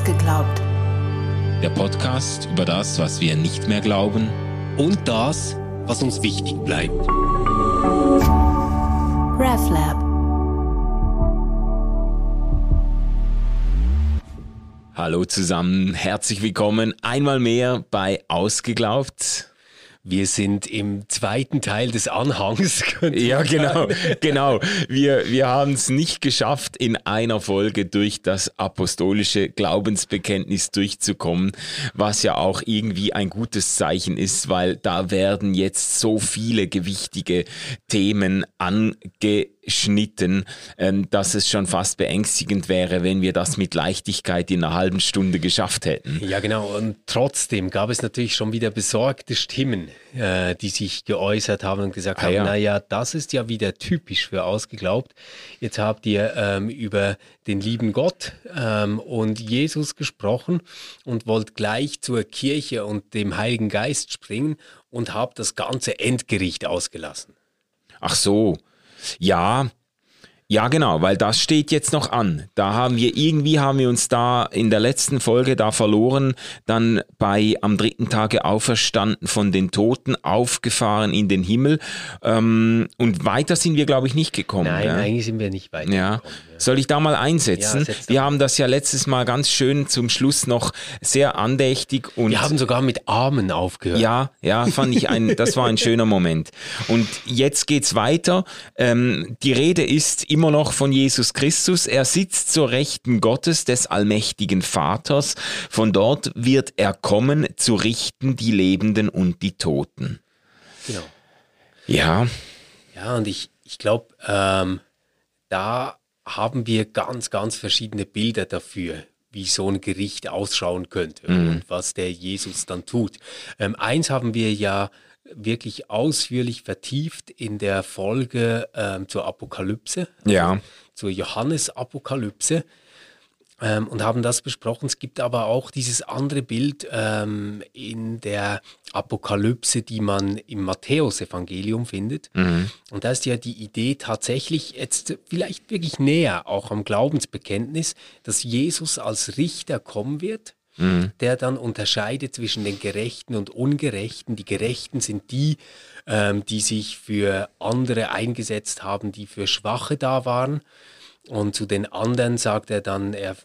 Ausgeglaubt. Der Podcast über das, was wir nicht mehr glauben. Und das, was uns wichtig bleibt. RefLab. Hallo zusammen, herzlich willkommen einmal mehr bei Ausgeglaubt. Wir sind im zweiten Teil des Anhangs. Ja, genau, genau. Wir, wir haben es nicht geschafft, in einer Folge durch das apostolische Glaubensbekenntnis durchzukommen, was ja auch irgendwie ein gutes Zeichen ist, weil da werden jetzt so viele gewichtige Themen ange geschnitten, ähm, dass es schon fast beängstigend wäre, wenn wir das mit Leichtigkeit in einer halben Stunde geschafft hätten. Ja, genau. Und trotzdem gab es natürlich schon wieder besorgte Stimmen, äh, die sich geäußert haben und gesagt ah, haben, ja. naja, das ist ja wieder typisch für ausgeglaubt. Jetzt habt ihr ähm, über den lieben Gott ähm, und Jesus gesprochen und wollt gleich zur Kirche und dem Heiligen Geist springen und habt das ganze Endgericht ausgelassen. Ach so, ja, ja, genau, weil das steht jetzt noch an. Da haben wir irgendwie haben wir uns da in der letzten Folge da verloren, dann bei am dritten Tage auferstanden von den Toten, aufgefahren in den Himmel ähm, und weiter sind wir, glaube ich, nicht gekommen. Nein, ja? eigentlich sind wir nicht weiter. Ja. Soll ich da mal einsetzen? Ja, wir haben das ja letztes Mal ganz schön zum Schluss noch sehr andächtig und. Wir haben sogar mit Armen aufgehört. Ja, ja, fand ich ein, das war ein schöner Moment. Und jetzt geht's weiter. Ähm, die Rede ist immer noch von Jesus Christus. Er sitzt zur Rechten Gottes des allmächtigen Vaters. Von dort wird er kommen, zu richten die Lebenden und die Toten. Genau. Ja. Ja, und ich, ich glaube, ähm, da haben wir ganz, ganz verschiedene Bilder dafür, wie so ein Gericht ausschauen könnte mhm. und was der Jesus dann tut. Ähm, eins haben wir ja wirklich ausführlich vertieft in der Folge ähm, zur Apokalypse, ja. zur Johannes-Apokalypse ähm, und haben das besprochen. Es gibt aber auch dieses andere Bild ähm, in der Apokalypse, die man im Matthäusevangelium findet. Mhm. Und da ist ja die Idee tatsächlich jetzt vielleicht wirklich näher, auch am Glaubensbekenntnis, dass Jesus als Richter kommen wird. Mhm. der dann unterscheidet zwischen den Gerechten und Ungerechten. Die Gerechten sind die, ähm, die sich für andere eingesetzt haben, die für Schwache da waren. Und zu den anderen sagt er dann, er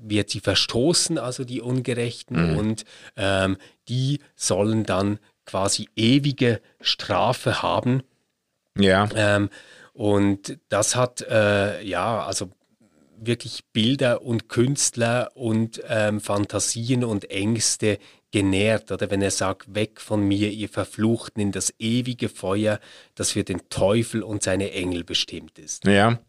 wird sie verstoßen, also die Ungerechten, mhm. und ähm, die sollen dann quasi ewige Strafe haben. Ja. Ähm, und das hat, äh, ja, also wirklich Bilder und Künstler und ähm, Fantasien und Ängste genährt. Oder wenn er sagt, weg von mir, ihr Verfluchten, in das ewige Feuer, das für den Teufel und seine Engel bestimmt ist. Ja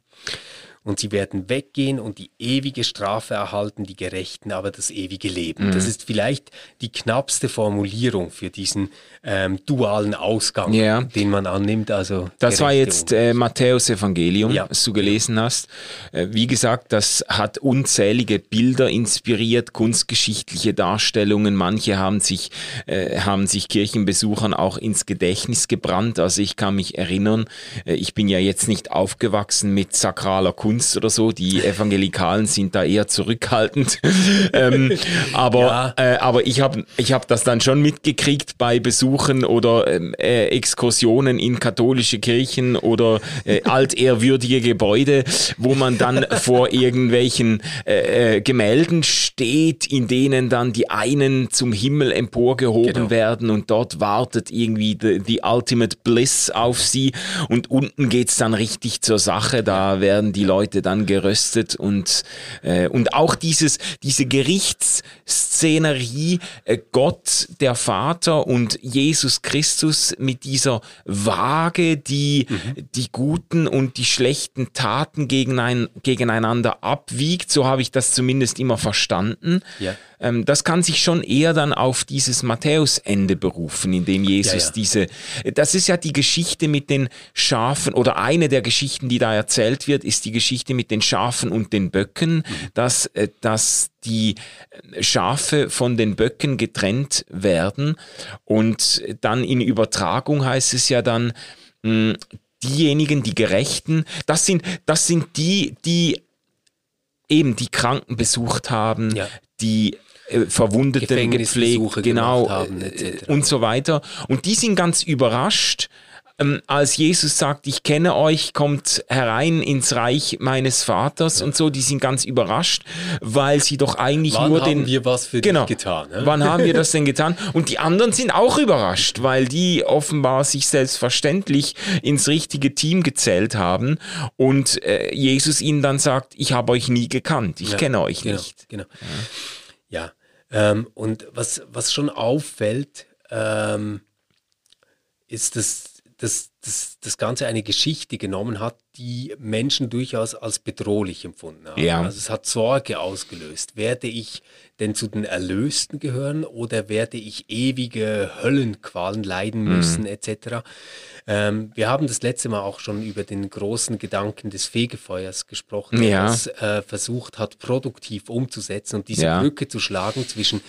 und sie werden weggehen und die ewige Strafe erhalten, die Gerechten aber das ewige Leben. Mhm. Das ist vielleicht die knappste Formulierung für diesen ähm, dualen Ausgang, ja. den man annimmt. Also das war jetzt äh, Matthäus Evangelium, ja. was du gelesen hast. Äh, wie gesagt, das hat unzählige Bilder inspiriert, kunstgeschichtliche Darstellungen. Manche haben sich, äh, haben sich Kirchenbesuchern auch ins Gedächtnis gebrannt. Also ich kann mich erinnern, äh, ich bin ja jetzt nicht aufgewachsen mit sakraler Kunst Kunst oder so. Die Evangelikalen sind da eher zurückhaltend. ähm, aber, ja. äh, aber ich habe ich hab das dann schon mitgekriegt bei Besuchen oder ähm, äh, Exkursionen in katholische Kirchen oder äh, altehrwürdige Gebäude, wo man dann vor irgendwelchen äh, äh, Gemälden steht, in denen dann die einen zum Himmel emporgehoben genau. werden und dort wartet irgendwie die, die Ultimate Bliss auf sie und unten geht's dann richtig zur Sache. Da werden die Leute Leute dann geröstet und, äh, und auch dieses, diese Gerichtsszenerie, äh, Gott, der Vater und Jesus Christus mit dieser Waage, die mhm. die guten und die schlechten Taten gegenein, gegeneinander abwiegt. So habe ich das zumindest immer verstanden. Ja ähm, das kann sich schon eher dann auf dieses Matthäusende berufen, in dem Jesus ja, ja. diese, das ist ja die Geschichte mit den Schafen oder eine der Geschichten, die da erzählt wird, ist die Geschichte mit den Schafen und den Böcken, mhm. dass, äh, dass die Schafe von den Böcken getrennt werden und dann in Übertragung heißt es ja dann, mh, diejenigen, die Gerechten, das sind, das sind die, die eben die Kranken besucht haben, ja die äh, Verwundeten gepflegt, genau, haben, äh, und so weiter. Und die sind ganz überrascht, ähm, als Jesus sagt, ich kenne euch, kommt herein ins Reich meines Vaters ja. und so, die sind ganz überrascht, weil sie doch eigentlich wann nur den... Wann haben wir was für genau, dich getan? Ne? Wann haben wir das denn getan? Und die anderen sind auch überrascht, weil die offenbar sich selbstverständlich ins richtige Team gezählt haben und äh, Jesus ihnen dann sagt, ich habe euch nie gekannt, ich ja, kenne euch genau, nicht. Genau. Ja ähm, und was, was schon auffällt, ähm, ist, dass dass, dass das Ganze eine Geschichte genommen hat, die Menschen durchaus als bedrohlich empfunden haben. Ja. Also es hat Sorge ausgelöst. Werde ich denn zu den Erlösten gehören oder werde ich ewige Höllenqualen leiden mhm. müssen, mhm. etc. Ähm, wir haben das letzte Mal auch schon über den großen Gedanken des Fegefeuers gesprochen, der ja. das äh, versucht hat, produktiv umzusetzen und diese ja. Brücke zu schlagen zwischen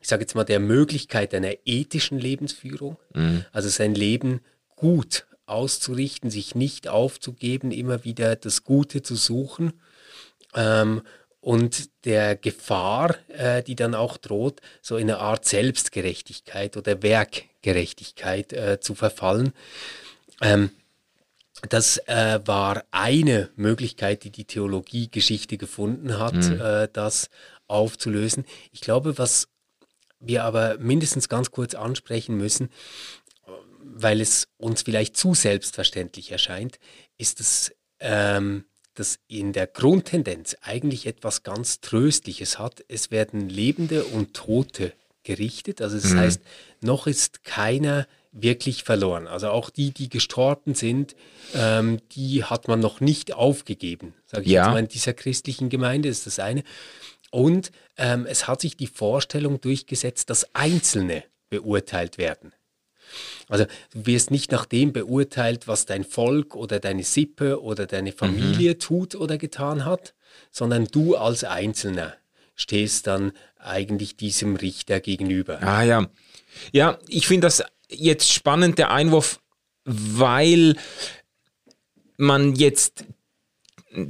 ich sage jetzt mal, der Möglichkeit einer ethischen Lebensführung, mhm. also sein Leben gut auszurichten, sich nicht aufzugeben, immer wieder das Gute zu suchen ähm, und der Gefahr, äh, die dann auch droht, so in eine Art Selbstgerechtigkeit oder Werkgerechtigkeit äh, zu verfallen. Ähm, das äh, war eine Möglichkeit, die die Theologiegeschichte gefunden hat, mhm. äh, das aufzulösen. Ich glaube, was wir aber mindestens ganz kurz ansprechen müssen, weil es uns vielleicht zu selbstverständlich erscheint, ist es, ähm, dass in der Grundtendenz eigentlich etwas ganz Tröstliches hat. Es werden Lebende und Tote gerichtet. Also das mhm. heißt, noch ist keiner wirklich verloren. Also auch die, die gestorben sind, ähm, die hat man noch nicht aufgegeben. Sage ich ja. jetzt mal in dieser christlichen Gemeinde ist das eine. Und ähm, es hat sich die Vorstellung durchgesetzt, dass Einzelne beurteilt werden. Also du wirst nicht nach dem beurteilt, was dein Volk oder deine Sippe oder deine Familie mhm. tut oder getan hat, sondern du als Einzelner stehst dann eigentlich diesem Richter gegenüber. Ah ja. Ja, ich finde das jetzt spannend, der Einwurf, weil man jetzt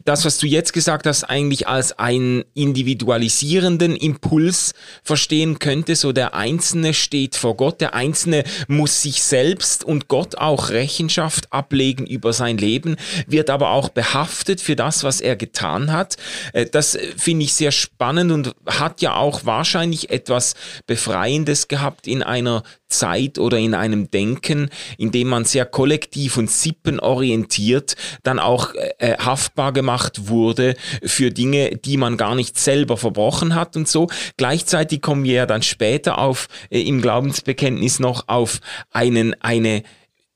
das, was du jetzt gesagt hast, eigentlich als einen individualisierenden Impuls verstehen könnte. So der Einzelne steht vor Gott, der Einzelne muss sich selbst und Gott auch Rechenschaft ablegen über sein Leben, wird aber auch behaftet für das, was er getan hat. Äh, das finde ich sehr spannend und hat ja auch wahrscheinlich etwas Befreiendes gehabt in einer Zeit oder in einem Denken, in dem man sehr kollektiv und sippenorientiert dann auch äh, haftbar gemacht wurde für Dinge, die man gar nicht selber verbrochen hat und so. Gleichzeitig kommen wir ja dann später auf äh, im Glaubensbekenntnis noch auf einen eine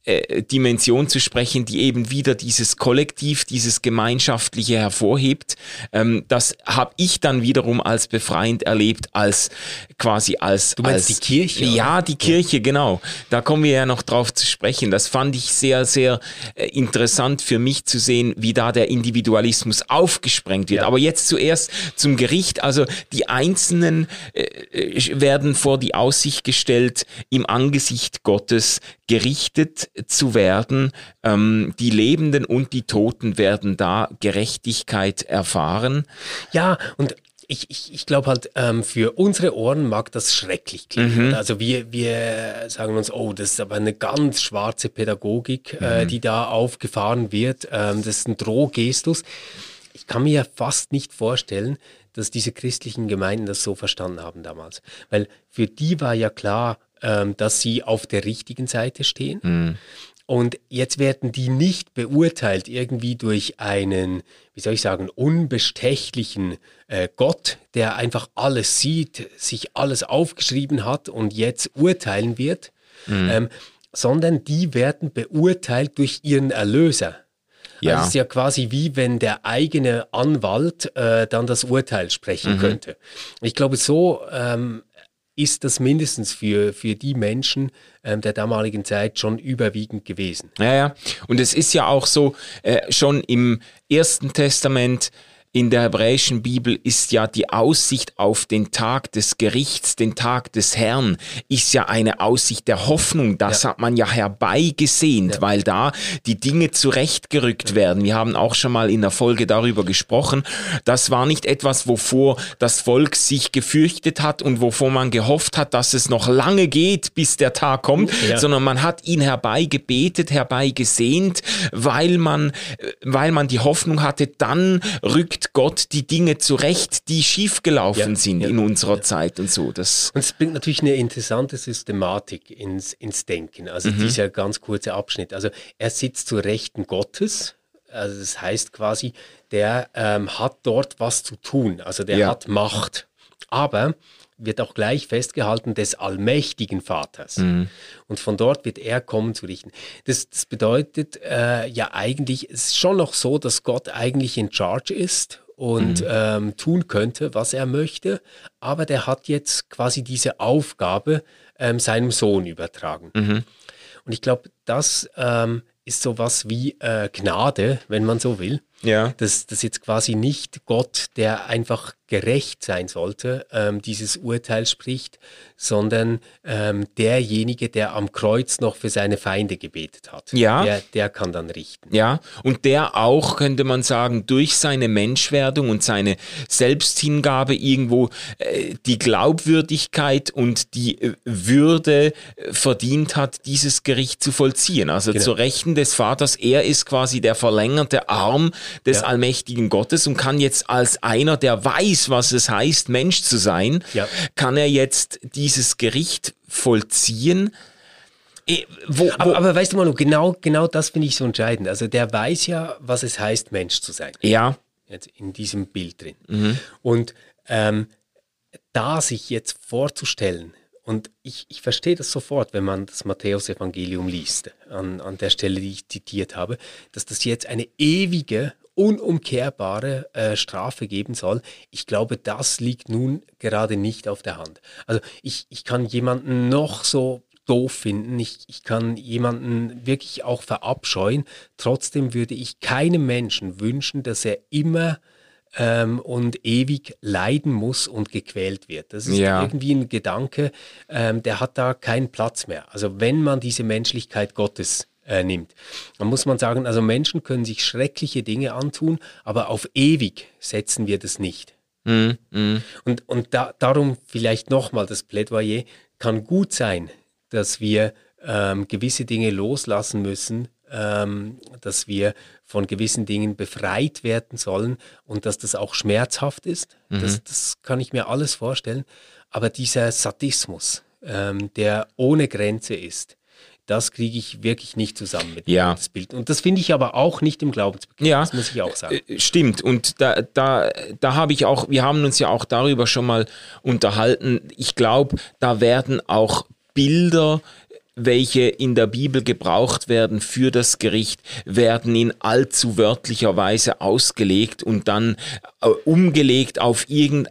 äh, Dimension zu sprechen, die eben wieder dieses Kollektiv, dieses Gemeinschaftliche hervorhebt. Ähm, das habe ich dann wiederum als befreiend erlebt, als quasi als. Du meinst als, die Kirche? Ja, die Kirche, genau. Da kommen wir ja noch drauf zu sprechen. Das fand ich sehr, sehr äh, interessant für mich zu sehen, wie da der Individualismus aufgesprengt wird. Ja. Aber jetzt zuerst zum Gericht. Also die Einzelnen äh, äh werden vor die Aussicht gestellt, im Angesicht Gottes gerichtet zu werden. Ähm, die Lebenden und die Toten werden da Gerechtigkeit erfahren. Ja, und ich, ich, ich glaube halt, ähm, für unsere Ohren mag das schrecklich klingen. Mhm. Also wir, wir sagen uns, oh, das ist aber eine ganz schwarze Pädagogik, äh, mhm. äh, die da aufgefahren wird. Ähm, das ist ein Drohgestus. Ich kann mir ja fast nicht vorstellen, dass diese christlichen Gemeinden das so verstanden haben damals. Weil für die war ja klar, ähm, dass sie auf der richtigen Seite stehen. Mhm. Und jetzt werden die nicht beurteilt irgendwie durch einen, wie soll ich sagen, unbestechlichen äh, Gott, der einfach alles sieht, sich alles aufgeschrieben hat und jetzt urteilen wird, mhm. ähm, sondern die werden beurteilt durch ihren Erlöser. Ja. Also es ist ja quasi wie wenn der eigene Anwalt äh, dann das Urteil sprechen mhm. könnte. Ich glaube, so ähm, ist das mindestens für, für die Menschen ähm, der damaligen Zeit schon überwiegend gewesen. Ja, ja. Und es ist ja auch so, äh, schon im Ersten Testament in der hebräischen Bibel ist ja die Aussicht auf den Tag des Gerichts, den Tag des Herrn, ist ja eine Aussicht der Hoffnung. Das ja. hat man ja herbeigesehnt, ja. weil da die Dinge zurechtgerückt werden. Wir haben auch schon mal in der Folge darüber gesprochen. Das war nicht etwas, wovor das Volk sich gefürchtet hat und wovor man gehofft hat, dass es noch lange geht, bis der Tag kommt, ja. sondern man hat ihn herbeigebetet, herbeigesehnt, weil man, weil man die Hoffnung hatte, dann rückt Gott die Dinge zurecht, die schiefgelaufen ja, sind ja, in unserer ja. Zeit und so. Das und es bringt natürlich eine interessante Systematik ins, ins Denken. Also mhm. dieser ganz kurze Abschnitt. Also er sitzt zu Rechten Gottes. Also das heißt quasi, der ähm, hat dort was zu tun. Also der hat Macht. Aber wird auch gleich festgehalten des allmächtigen Vaters. Mhm. Und von dort wird er kommen zu richten. Das, das bedeutet äh, ja eigentlich, es ist schon noch so, dass Gott eigentlich in Charge ist und mhm. ähm, tun könnte, was er möchte, aber der hat jetzt quasi diese Aufgabe ähm, seinem Sohn übertragen. Mhm. Und ich glaube, das ähm, ist sowas wie äh, Gnade, wenn man so will. Ja. Dass das jetzt quasi nicht Gott, der einfach gerecht sein sollte, ähm, dieses Urteil spricht, sondern ähm, derjenige, der am Kreuz noch für seine Feinde gebetet hat. Ja. Der, der kann dann richten. Ja, und der auch, könnte man sagen, durch seine Menschwerdung und seine Selbsthingabe irgendwo äh, die Glaubwürdigkeit und die äh, Würde äh, verdient hat, dieses Gericht zu vollziehen. Also genau. zu Rechten des Vaters, er ist quasi der verlängerte Arm des ja. allmächtigen Gottes und kann jetzt als einer, der weiß, was es heißt, Mensch zu sein, ja. kann er jetzt dieses Gericht vollziehen. Eh, wo, wo aber, aber, weißt du mal, genau, genau das finde ich so entscheidend. Also der weiß ja, was es heißt, Mensch zu sein. Ja. Jetzt in diesem Bild drin. Mhm. Und ähm, da sich jetzt vorzustellen, und ich, ich verstehe das sofort, wenn man das Matthäusevangelium liest, an, an der Stelle, die ich zitiert habe, dass das jetzt eine ewige unumkehrbare äh, Strafe geben soll. Ich glaube, das liegt nun gerade nicht auf der Hand. Also ich, ich kann jemanden noch so doof finden, ich, ich kann jemanden wirklich auch verabscheuen. Trotzdem würde ich keinem Menschen wünschen, dass er immer ähm, und ewig leiden muss und gequält wird. Das ist ja. irgendwie ein Gedanke, ähm, der hat da keinen Platz mehr. Also wenn man diese Menschlichkeit Gottes äh, nimmt. Dann muss man sagen, also Menschen können sich schreckliche Dinge antun, aber auf ewig setzen wir das nicht. Mm, mm. Und, und da, darum vielleicht nochmal das Plädoyer, kann gut sein, dass wir ähm, gewisse Dinge loslassen müssen, ähm, dass wir von gewissen Dingen befreit werden sollen und dass das auch schmerzhaft ist. Mhm. Das, das kann ich mir alles vorstellen. Aber dieser Sadismus, ähm, der ohne Grenze ist, das kriege ich wirklich nicht zusammen mit ja. das Bild. Und das finde ich aber auch nicht im Glaubensbekenntnis, ja, das muss ich auch sagen. Äh, stimmt. Und da, da, da habe ich auch, wir haben uns ja auch darüber schon mal unterhalten. Ich glaube, da werden auch Bilder welche in der Bibel gebraucht werden für das Gericht, werden in allzu wörtlicher Weise ausgelegt und dann äh, umgelegt auf, irgend,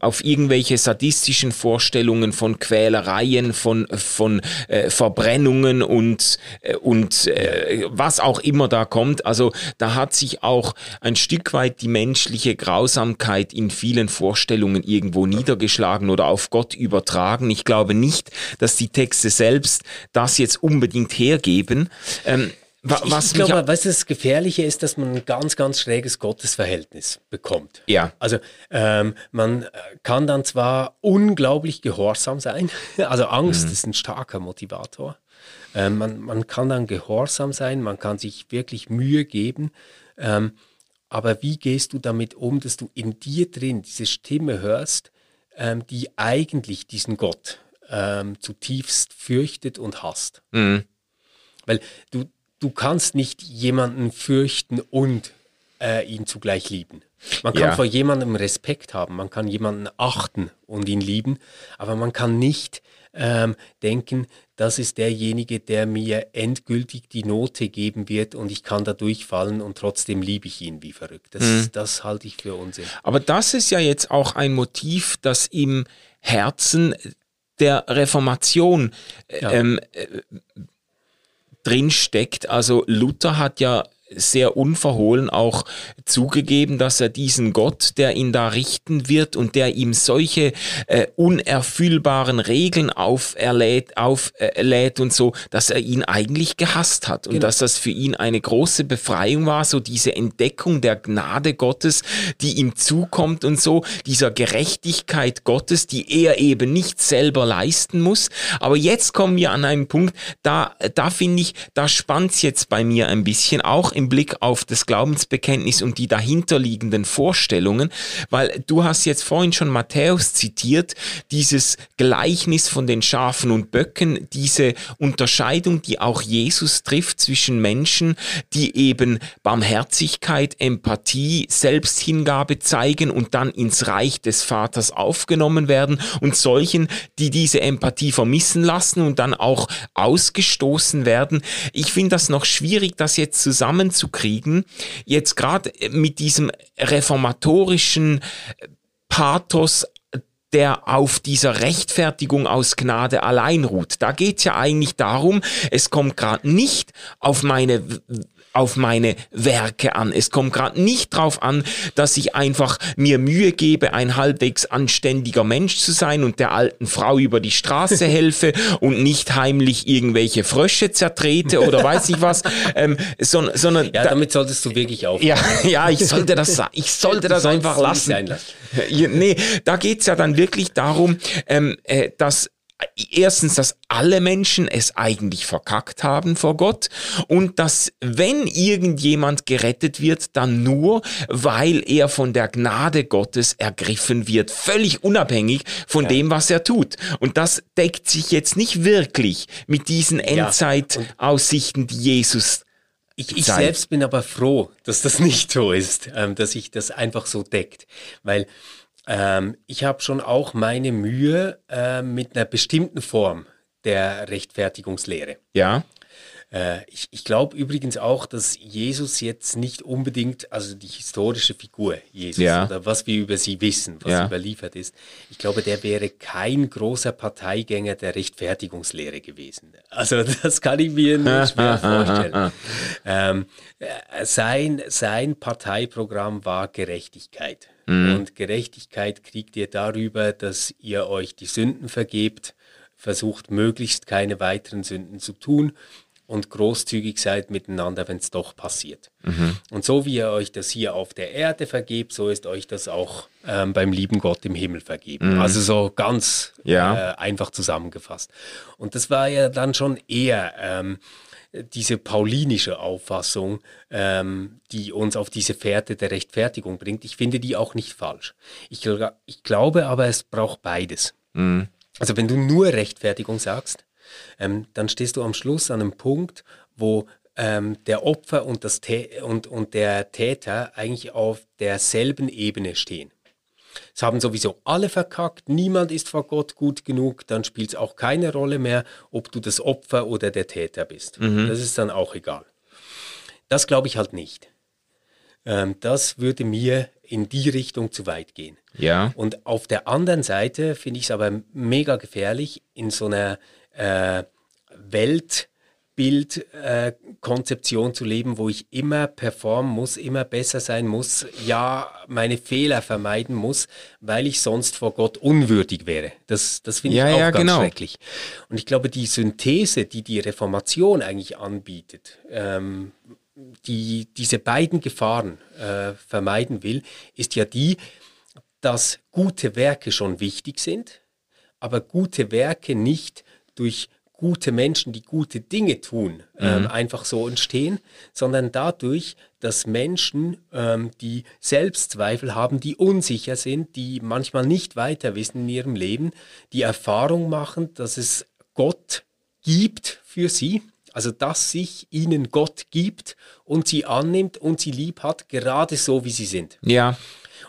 auf irgendwelche sadistischen Vorstellungen von Quälereien, von, von äh, Verbrennungen und, äh, und äh, was auch immer da kommt. Also da hat sich auch ein Stück weit die menschliche Grausamkeit in vielen Vorstellungen irgendwo niedergeschlagen oder auf Gott übertragen. Ich glaube nicht, dass die Texte selbst das jetzt unbedingt hergeben. Ähm, was ich, ich glaube, was das Gefährliche ist, dass man ein ganz, ganz schräges Gottesverhältnis bekommt. Ja. Also ähm, man kann dann zwar unglaublich gehorsam sein, also Angst mhm. ist ein starker Motivator. Ähm, man, man kann dann gehorsam sein, man kann sich wirklich Mühe geben. Ähm, aber wie gehst du damit um, dass du in dir drin diese Stimme hörst, ähm, die eigentlich diesen Gott ähm, zutiefst fürchtet und hasst. Mhm. Weil du, du kannst nicht jemanden fürchten und äh, ihn zugleich lieben. Man kann ja. vor jemandem Respekt haben, man kann jemanden achten und ihn lieben, aber man kann nicht ähm, denken, das ist derjenige, der mir endgültig die Note geben wird und ich kann da durchfallen und trotzdem liebe ich ihn wie verrückt. Das, mhm. das halte ich für Unsinn. Aber das ist ja jetzt auch ein Motiv, das im Herzen der Reformation ja. ähm, äh, drinsteckt. Also Luther hat ja sehr unverhohlen auch zugegeben, dass er diesen Gott, der ihn da richten wird und der ihm solche äh, unerfüllbaren Regeln auferlädt, auflädt und so, dass er ihn eigentlich gehasst hat und genau. dass das für ihn eine große Befreiung war, so diese Entdeckung der Gnade Gottes, die ihm zukommt und so, dieser Gerechtigkeit Gottes, die er eben nicht selber leisten muss. Aber jetzt kommen wir an einen Punkt, da, da finde ich, da spannt's jetzt bei mir ein bisschen, auch im Blick auf das Glaubensbekenntnis und die dahinterliegenden Vorstellungen, weil du hast jetzt vorhin schon Matthäus zitiert, dieses Gleichnis von den Schafen und Böcken, diese Unterscheidung, die auch Jesus trifft zwischen Menschen, die eben Barmherzigkeit, Empathie, Selbsthingabe zeigen und dann ins Reich des Vaters aufgenommen werden und solchen, die diese Empathie vermissen lassen und dann auch ausgestoßen werden. Ich finde das noch schwierig, das jetzt zusammenzukriegen. Jetzt gerade mit diesem reformatorischen Pathos der auf dieser Rechtfertigung aus Gnade allein ruht. Da geht's ja eigentlich darum, es kommt gerade nicht auf meine auf meine Werke an. Es kommt gerade nicht drauf an, dass ich einfach mir Mühe gebe, ein halbwegs anständiger Mensch zu sein und der alten Frau über die Straße helfe und nicht heimlich irgendwelche Frösche zertrete oder weiß ich was, ähm, sondern, sondern ja, damit solltest du wirklich auf. Ja, ja, ich sollte das, ich sollte das einfach lassen. Nee, da geht's ja dann wirklich darum, ähm, äh, dass erstens, dass alle Menschen es eigentlich verkackt haben vor Gott und dass wenn irgendjemand gerettet wird, dann nur, weil er von der Gnade Gottes ergriffen wird, völlig unabhängig von ja. dem, was er tut. Und das deckt sich jetzt nicht wirklich mit diesen Endzeitaussichten, die Jesus ich, ich selbst bin aber froh, dass das nicht so ist, ähm, dass sich das einfach so deckt, weil ähm, ich habe schon auch meine Mühe äh, mit einer bestimmten Form der Rechtfertigungslehre. Ja. Äh, ich, ich glaube übrigens auch, dass Jesus jetzt nicht unbedingt, also die historische Figur Jesus ja. oder was wir über sie wissen, was ja. überliefert ist, ich glaube, der wäre kein großer Parteigänger der Rechtfertigungslehre gewesen. Also das kann ich mir nicht mehr vorstellen. ähm, äh, sein, sein Parteiprogramm war Gerechtigkeit. Mhm. Und Gerechtigkeit kriegt ihr darüber, dass ihr euch die Sünden vergebt, versucht möglichst keine weiteren Sünden zu tun und großzügig seid miteinander, wenn es doch passiert. Mhm. Und so wie ihr euch das hier auf der Erde vergebt, so ist euch das auch ähm, beim lieben Gott im Himmel vergeben. Mhm. Also so ganz ja. äh, einfach zusammengefasst. Und das war ja dann schon eher ähm, diese paulinische Auffassung, ähm, die uns auf diese Fährte der Rechtfertigung bringt. Ich finde die auch nicht falsch. Ich, ich glaube aber, es braucht beides. Mhm. Also wenn du nur Rechtfertigung sagst, ähm, dann stehst du am Schluss an einem Punkt, wo ähm, der Opfer und, das und, und der Täter eigentlich auf derselben Ebene stehen. Es haben sowieso alle verkackt, niemand ist vor Gott gut genug, dann spielt es auch keine Rolle mehr, ob du das Opfer oder der Täter bist. Mhm. Das ist dann auch egal. Das glaube ich halt nicht. Ähm, das würde mir in die Richtung zu weit gehen. Ja. Und auf der anderen Seite finde ich es aber mega gefährlich, in so einer äh, Welt Bildkonzeption äh, zu leben, wo ich immer performen muss, immer besser sein muss, ja, meine Fehler vermeiden muss, weil ich sonst vor Gott unwürdig wäre. Das, das finde ich ja, auch ja, ganz genau. schrecklich. Und ich glaube, die Synthese, die die Reformation eigentlich anbietet, ähm, die diese beiden Gefahren äh, vermeiden will, ist ja die, dass gute Werke schon wichtig sind, aber gute Werke nicht durch gute Menschen, die gute Dinge tun, ähm, mhm. ähm, einfach so entstehen, sondern dadurch, dass Menschen, ähm, die Selbstzweifel haben, die unsicher sind, die manchmal nicht weiter wissen in ihrem Leben, die Erfahrung machen, dass es Gott gibt für sie, also dass sich ihnen Gott gibt und sie annimmt und sie lieb hat, gerade so wie sie sind. Ja.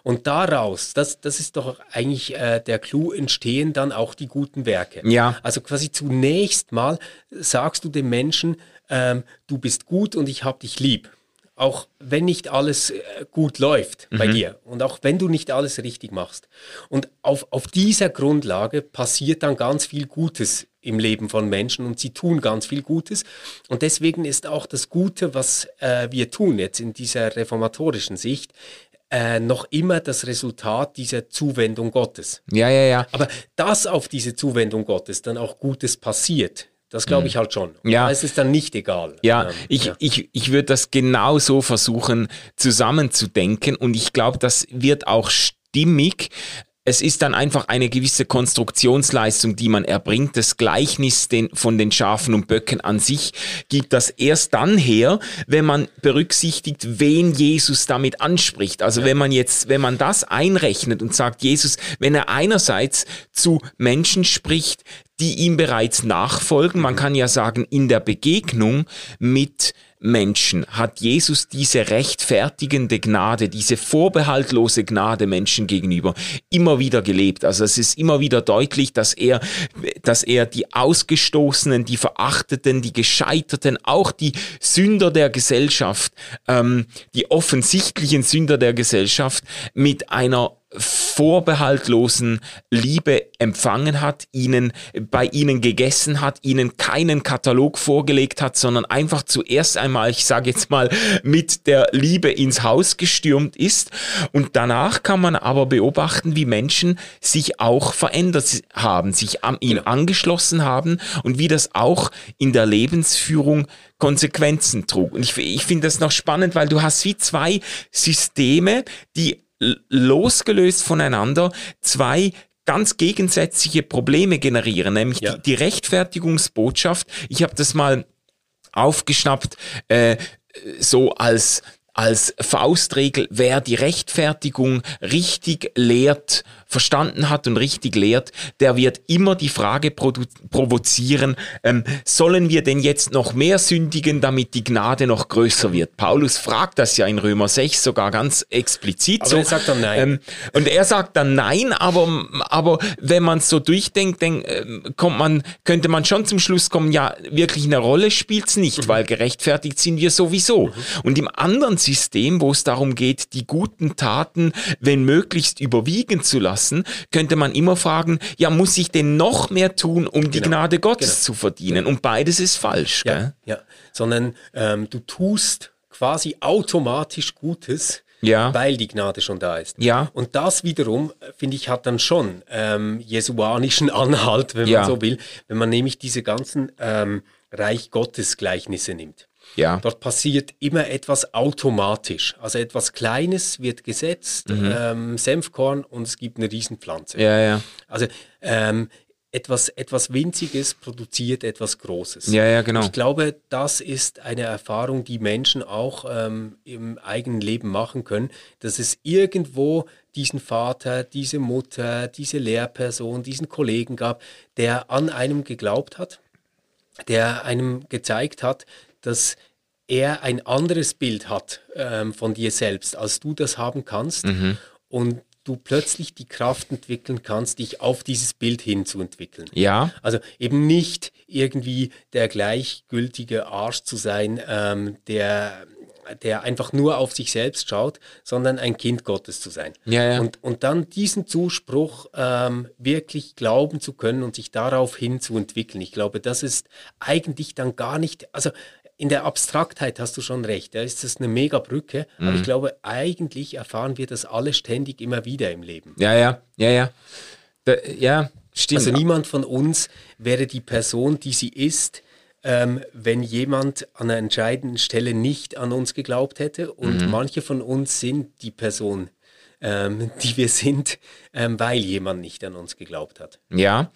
Und daraus, das, das ist doch eigentlich äh, der Clou, entstehen dann auch die guten Werke. Ja. Also quasi zunächst mal sagst du dem Menschen, ähm, du bist gut und ich hab dich lieb. Auch wenn nicht alles äh, gut läuft bei mhm. dir und auch wenn du nicht alles richtig machst. Und auf, auf dieser Grundlage passiert dann ganz viel Gutes im Leben von Menschen und sie tun ganz viel Gutes. Und deswegen ist auch das Gute, was äh, wir tun jetzt in dieser reformatorischen Sicht, äh, noch immer das Resultat dieser Zuwendung Gottes. Ja, ja, ja. Aber dass auf diese Zuwendung Gottes dann auch Gutes passiert, das glaube ich mhm. halt schon. Ja. Es ist dann nicht egal. Ja, ähm, ich, ja. ich, ich würde das genau so versuchen zusammenzudenken und ich glaube, das wird auch stimmig es ist dann einfach eine gewisse Konstruktionsleistung, die man erbringt. Das Gleichnis den, von den Schafen und Böcken an sich gibt das erst dann her, wenn man berücksichtigt, wen Jesus damit anspricht. Also ja. wenn man jetzt, wenn man das einrechnet und sagt, Jesus, wenn er einerseits zu Menschen spricht, die ihm bereits nachfolgen, man kann ja sagen, in der Begegnung mit Menschen hat Jesus diese rechtfertigende Gnade, diese vorbehaltlose Gnade Menschen gegenüber immer wieder gelebt. Also es ist immer wieder deutlich, dass er, dass er die Ausgestoßenen, die Verachteten, die Gescheiterten, auch die Sünder der Gesellschaft, ähm, die offensichtlichen Sünder der Gesellschaft mit einer vorbehaltlosen Liebe empfangen hat, ihnen bei ihnen gegessen hat, ihnen keinen Katalog vorgelegt hat, sondern einfach zuerst einmal, ich sage jetzt mal, mit der Liebe ins Haus gestürmt ist. Und danach kann man aber beobachten, wie Menschen sich auch verändert haben, sich an ihn angeschlossen haben und wie das auch in der Lebensführung Konsequenzen trug. Und ich, ich finde das noch spannend, weil du hast wie zwei Systeme, die losgelöst voneinander zwei ganz gegensätzliche Probleme generieren, nämlich ja. die, die, Rechtfertigungsbotschaft. Ich habe das mal aufgeschnappt, äh, so als als Faustregel, wer die Rechtfertigung richtig lehrt, verstanden hat und richtig lehrt, der wird immer die Frage provozieren, ähm, sollen wir denn jetzt noch mehr sündigen, damit die Gnade noch größer wird? Paulus fragt das ja in Römer 6 sogar ganz explizit aber so. Er sagt dann nein. Ähm, und er sagt dann nein, aber, aber wenn man es so durchdenkt, denk, äh, kommt man, könnte man schon zum Schluss kommen, ja, wirklich eine Rolle spielt's nicht, mhm. weil gerechtfertigt sind wir sowieso. Mhm. Und im anderen System, wo es darum geht, die guten Taten, wenn möglichst überwiegen zu lassen, könnte man immer fragen, ja, muss ich denn noch mehr tun, um die genau. Gnade Gottes genau. zu verdienen? Und beides ist falsch. Ja, gell? ja. sondern ähm, du tust quasi automatisch Gutes, ja. weil die Gnade schon da ist. Ja. Und das wiederum, finde ich, hat dann schon ähm, jesuanischen Anhalt, wenn ja. man so will, wenn man nämlich diese ganzen ähm, Reich Gottes Gleichnisse nimmt. Ja. Dort passiert immer etwas automatisch. Also etwas Kleines wird gesetzt, mhm. ähm, Senfkorn und es gibt eine Riesenpflanze. Ja, ja. Also ähm, etwas, etwas Winziges produziert etwas Großes. Ja, ja, genau. Ich glaube, das ist eine Erfahrung, die Menschen auch ähm, im eigenen Leben machen können, dass es irgendwo diesen Vater, diese Mutter, diese Lehrperson, diesen Kollegen gab, der an einem geglaubt hat, der einem gezeigt hat, dass er ein anderes Bild hat ähm, von dir selbst, als du das haben kannst. Mhm. Und du plötzlich die Kraft entwickeln kannst, dich auf dieses Bild hinzuentwickeln. Ja. Also eben nicht irgendwie der gleichgültige Arsch zu sein, ähm, der der einfach nur auf sich selbst schaut, sondern ein Kind Gottes zu sein. Ja, ja. Und, und dann diesen Zuspruch ähm, wirklich glauben zu können und sich darauf hin zu entwickeln. Ich glaube, das ist eigentlich dann gar nicht, also in der Abstraktheit hast du schon recht, da ist das eine mega Brücke, mhm. aber ich glaube, eigentlich erfahren wir das alle ständig immer wieder im Leben. Ja, ja, ja, ja. Da, ja, stimmt. Also niemand von uns wäre die Person, die sie ist, ähm, wenn jemand an einer entscheidenden Stelle nicht an uns geglaubt hätte. Und mhm. manche von uns sind die Person, ähm, die wir sind, ähm, weil jemand nicht an uns geglaubt hat. Ja,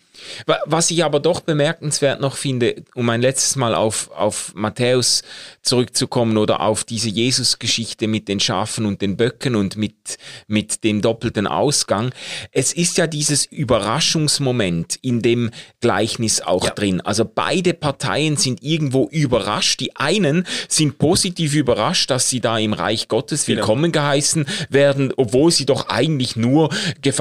was ich aber doch bemerkenswert noch finde, um ein letztes Mal auf, auf Matthäus zurückzukommen oder auf diese Jesus-Geschichte mit den Schafen und den Böcken und mit, mit dem doppelten Ausgang. Es ist ja dieses Überraschungsmoment in dem Gleichnis auch ja. drin. Also beide Parteien sind irgendwo überrascht. Die einen sind positiv überrascht, dass sie da im Reich Gottes genau. willkommen genau. geheißen werden, obwohl sie doch eigentlich nur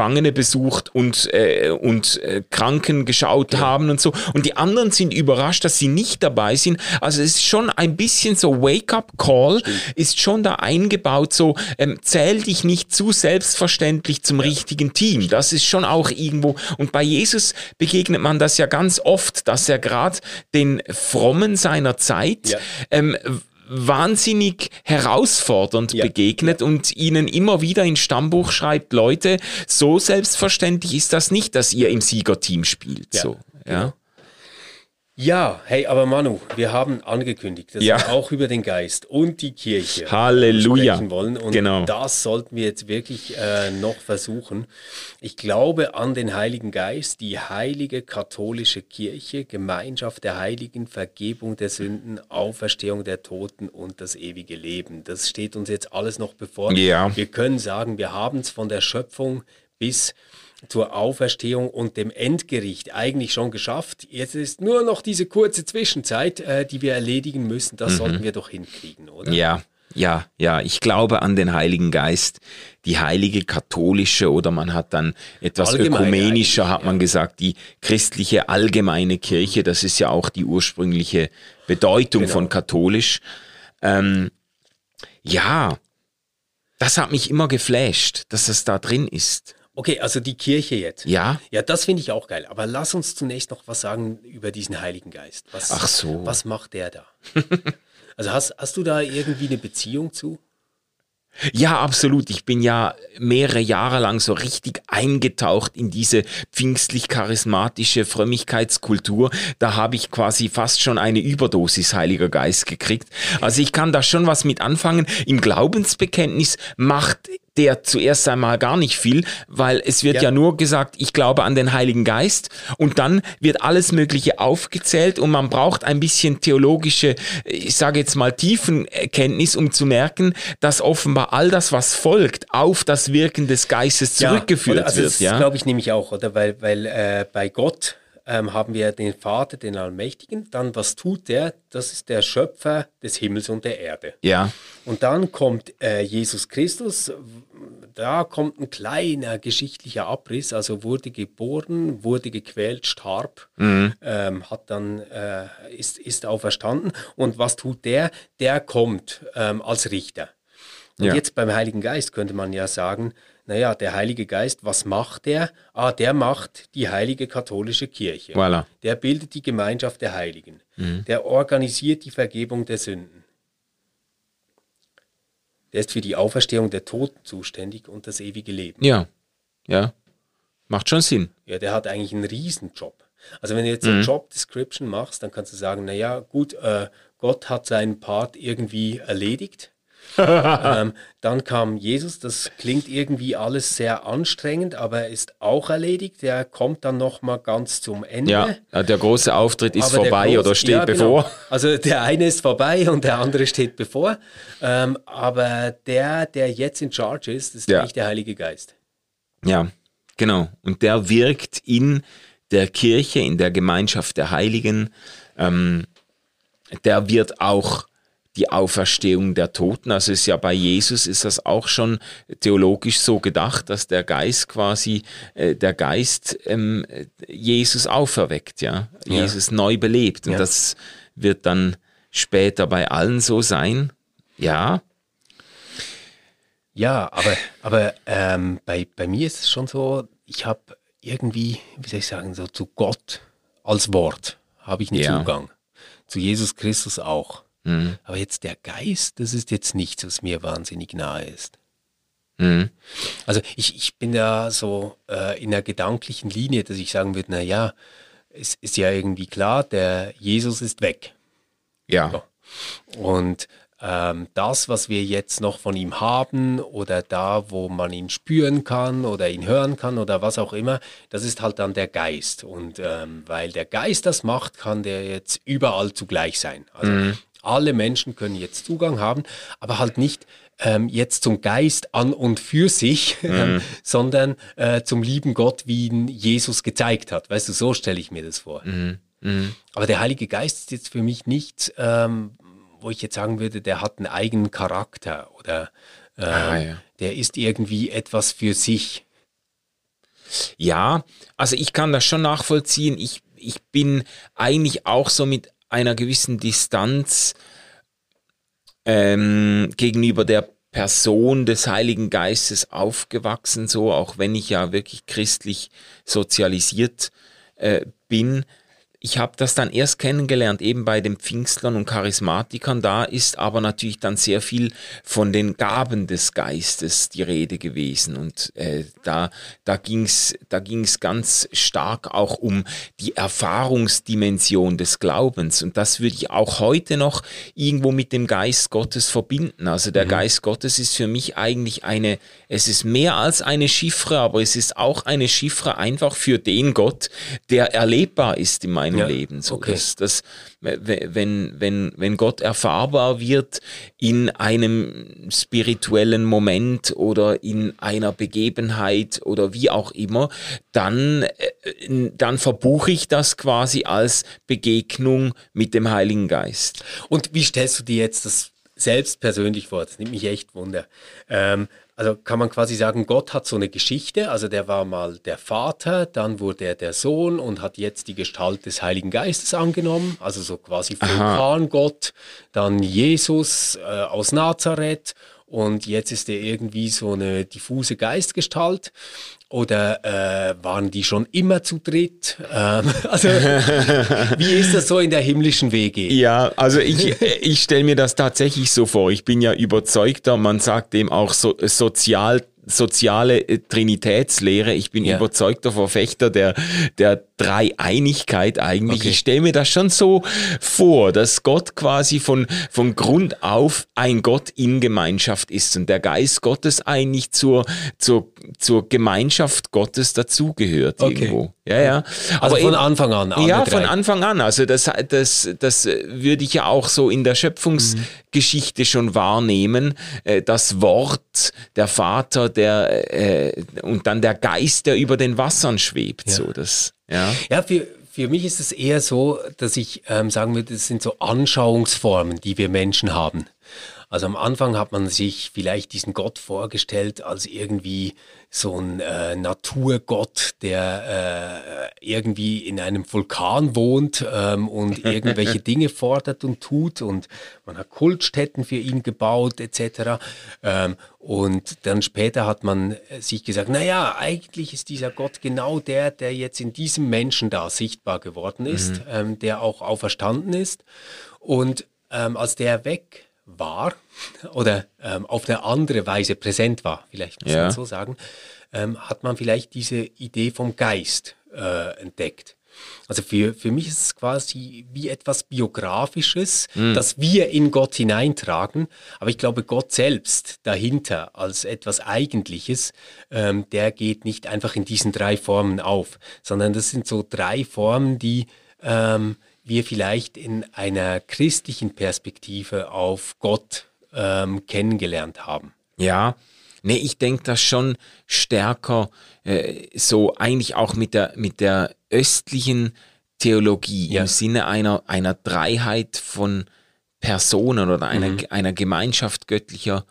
Gefangene besucht und, äh, und äh, Kranken geschaut ja. haben und so. Und die anderen sind überrascht, dass sie nicht dabei sind. Also es ist schon ein bisschen so Wake-up-Call, ist schon da eingebaut, so ähm, zähl dich nicht zu selbstverständlich zum ja. richtigen Team. Das ist schon auch irgendwo. Und bei Jesus begegnet man das ja ganz oft, dass er gerade den Frommen seiner Zeit ja. ähm, wahnsinnig herausfordernd ja. begegnet und ihnen immer wieder ins Stammbuch schreibt, Leute, so selbstverständlich ist das nicht, dass ihr im Siegerteam spielt. Ja, so, ja. Ja, hey, aber Manu, wir haben angekündigt, dass ja. wir auch über den Geist und die Kirche Halleluja. sprechen wollen. Und genau. das sollten wir jetzt wirklich äh, noch versuchen. Ich glaube an den Heiligen Geist, die heilige katholische Kirche, Gemeinschaft der Heiligen, Vergebung der Sünden, Auferstehung der Toten und das ewige Leben. Das steht uns jetzt alles noch bevor. Ja. Wir können sagen, wir haben es von der Schöpfung bis zur Auferstehung und dem Endgericht eigentlich schon geschafft. Jetzt ist nur noch diese kurze Zwischenzeit, äh, die wir erledigen müssen. Das mhm. sollten wir doch hinkriegen, oder? Ja, ja, ja. Ich glaube an den Heiligen Geist, die heilige katholische oder man hat dann etwas Allgemeine ökumenischer, hat man ja. gesagt, die christliche allgemeine Kirche. Das ist ja auch die ursprüngliche Bedeutung genau. von katholisch. Ähm, ja, das hat mich immer geflasht, dass das da drin ist. Okay, also die Kirche jetzt. Ja. Ja, das finde ich auch geil. Aber lass uns zunächst noch was sagen über diesen Heiligen Geist. Was, Ach so. Was macht der da? also hast, hast du da irgendwie eine Beziehung zu? Ja, absolut. Ich bin ja mehrere Jahre lang so richtig eingetaucht in diese pfingstlich-charismatische Frömmigkeitskultur. Da habe ich quasi fast schon eine Überdosis Heiliger Geist gekriegt. Also ich kann da schon was mit anfangen. Im Glaubensbekenntnis macht der zuerst einmal gar nicht viel, weil es wird ja. ja. nur gesagt, ich glaube an den Heiligen Geist und dann wird alles Mögliche aufgezählt und man braucht ein bisschen theologische, ich sage jetzt mal Tiefenkenntnis, um zu merken, dass offenbar all das, was folgt, auf das Wirken des Geistes zurückgeführt ja, also wird. Das glaube ich nämlich auch, oder? Weil, weil äh, bei Gott ähm, haben wir den Vater, den Allmächtigen. Dann, was tut der? Das ist der Schöpfer des Himmels und der Erde. Ja. Und dann kommt äh, Jesus Christus. Da kommt ein kleiner geschichtlicher Abriss. Also wurde geboren, wurde gequält, starb, mhm. ähm, hat dann äh, ist, ist auferstanden. Und was tut der? Der kommt ähm, als Richter. Und ja. jetzt beim Heiligen Geist könnte man ja sagen, naja, der Heilige Geist, was macht der? Ah, der macht die heilige katholische Kirche. Voilà. Der bildet die Gemeinschaft der Heiligen. Mhm. Der organisiert die Vergebung der Sünden. Der ist für die Auferstehung der Toten zuständig und das ewige Leben. Ja, ja. Macht schon Sinn. Ja, der hat eigentlich einen Riesenjob. Also wenn du jetzt mhm. eine Job Description machst, dann kannst du sagen, naja, gut, äh, Gott hat seinen Part irgendwie erledigt ähm, dann kam Jesus, das klingt irgendwie alles sehr anstrengend, aber er ist auch erledigt. Er kommt dann nochmal ganz zum Ende. Ja, der große Auftritt ist aber vorbei groß, oder steht ja, genau. bevor. Also der eine ist vorbei und der andere steht bevor. Ähm, aber der, der jetzt in Charge ist, ist ja. nicht der Heilige Geist. Ja, genau. Und der wirkt in der Kirche, in der Gemeinschaft der Heiligen. Ähm, der wird auch die Auferstehung der Toten. Also ist ja bei Jesus ist das auch schon theologisch so gedacht, dass der Geist quasi, äh, der Geist ähm, Jesus auferweckt, ja? ja. Jesus neu belebt. Und ja. das wird dann später bei allen so sein. Ja. Ja, aber, aber ähm, bei, bei mir ist es schon so, ich habe irgendwie, wie soll ich sagen, so zu Gott als Wort habe ich einen ja. Zugang. Zu Jesus Christus auch. Mhm. Aber jetzt der Geist, das ist jetzt nichts, was mir wahnsinnig nahe ist. Mhm. Also ich, ich bin da so äh, in der gedanklichen Linie, dass ich sagen würde, naja, es ist ja irgendwie klar, der Jesus ist weg. Ja. So. Und ähm, das, was wir jetzt noch von ihm haben oder da, wo man ihn spüren kann oder ihn hören kann oder was auch immer, das ist halt dann der Geist. Und ähm, weil der Geist das macht, kann der jetzt überall zugleich sein. Also mhm. Alle Menschen können jetzt Zugang haben, aber halt nicht ähm, jetzt zum Geist an und für sich, mhm. sondern äh, zum lieben Gott, wie ihn Jesus gezeigt hat. Weißt du, so stelle ich mir das vor. Mhm. Mhm. Aber der Heilige Geist ist jetzt für mich nichts, ähm, wo ich jetzt sagen würde, der hat einen eigenen Charakter oder äh, ah, ja. der ist irgendwie etwas für sich. Ja, also ich kann das schon nachvollziehen. Ich, ich bin eigentlich auch so mit einer gewissen Distanz ähm, gegenüber der Person des Heiligen Geistes aufgewachsen, so auch wenn ich ja wirklich christlich sozialisiert äh, bin ich habe das dann erst kennengelernt, eben bei den Pfingstlern und Charismatikern. Da ist aber natürlich dann sehr viel von den Gaben des Geistes die Rede gewesen. Und äh, da, da ging es da ging's ganz stark auch um die Erfahrungsdimension des Glaubens. Und das würde ich auch heute noch irgendwo mit dem Geist Gottes verbinden. Also der mhm. Geist Gottes ist für mich eigentlich eine, es ist mehr als eine Chiffre, aber es ist auch eine Chiffre einfach für den Gott, der erlebbar ist in meinem ja. Leben. So, okay. dass, dass, wenn, wenn, wenn Gott erfahrbar wird in einem spirituellen Moment oder in einer Begebenheit oder wie auch immer, dann, äh, dann verbuche ich das quasi als Begegnung mit dem Heiligen Geist. Und wie stellst du dir jetzt das selbst persönlich vor? Das nimmt mich echt Wunder. Ähm, also kann man quasi sagen, Gott hat so eine Geschichte, also der war mal der Vater, dann wurde er der Sohn und hat jetzt die Gestalt des Heiligen Geistes angenommen, also so quasi Vulkangott, dann Jesus äh, aus Nazareth. Und jetzt ist er irgendwie so eine diffuse Geistgestalt. Oder äh, waren die schon immer zu dritt? Ähm, also, wie ist das so in der himmlischen WG? Ja, also ich, ich stelle mir das tatsächlich so vor. Ich bin ja überzeugter, man sagt dem auch so, sozial soziale äh, Trinitätslehre. Ich bin ja. überzeugter Verfechter der, der Dreieinigkeit eigentlich. Okay. Ich stelle mir das schon so vor, dass Gott quasi von, von Grund auf ein Gott in Gemeinschaft ist und der Geist Gottes eigentlich zur, zur, zur Gemeinschaft Gottes dazugehört okay. irgendwo. Ja, ja. Also Aber von Anfang an. Ja, von Anfang an. Also das, das, das würde ich ja auch so in der Schöpfungsgeschichte mhm. schon wahrnehmen. Äh, das Wort, der Vater, der äh, und dann der Geist, der über den Wassern schwebt. Ja. So, das, ja, ja für, für mich ist es eher so, dass ich ähm, sagen würde, das sind so Anschauungsformen, die wir Menschen haben. Also am Anfang hat man sich vielleicht diesen Gott vorgestellt als irgendwie so ein äh, Naturgott, der äh, irgendwie in einem Vulkan wohnt ähm, und irgendwelche Dinge fordert und tut und man hat Kultstätten für ihn gebaut etc. Ähm, und dann später hat man sich gesagt, naja, eigentlich ist dieser Gott genau der, der jetzt in diesem Menschen da sichtbar geworden ist, mhm. ähm, der auch auferstanden ist. Und ähm, als der weg war oder ähm, auf eine andere Weise präsent war, vielleicht muss ja. man so sagen, ähm, hat man vielleicht diese Idee vom Geist äh, entdeckt. Also für, für mich ist es quasi wie etwas Biografisches, mhm. das wir in Gott hineintragen. Aber ich glaube, Gott selbst dahinter als etwas Eigentliches, ähm, der geht nicht einfach in diesen drei Formen auf, sondern das sind so drei Formen, die ähm, wir vielleicht in einer christlichen Perspektive auf Gott ähm, kennengelernt haben. Ja, nee, ich denke das schon stärker äh, so eigentlich auch mit der, mit der östlichen Theologie ja. im Sinne einer, einer Dreiheit von Personen oder einer, mhm. einer Gemeinschaft göttlicher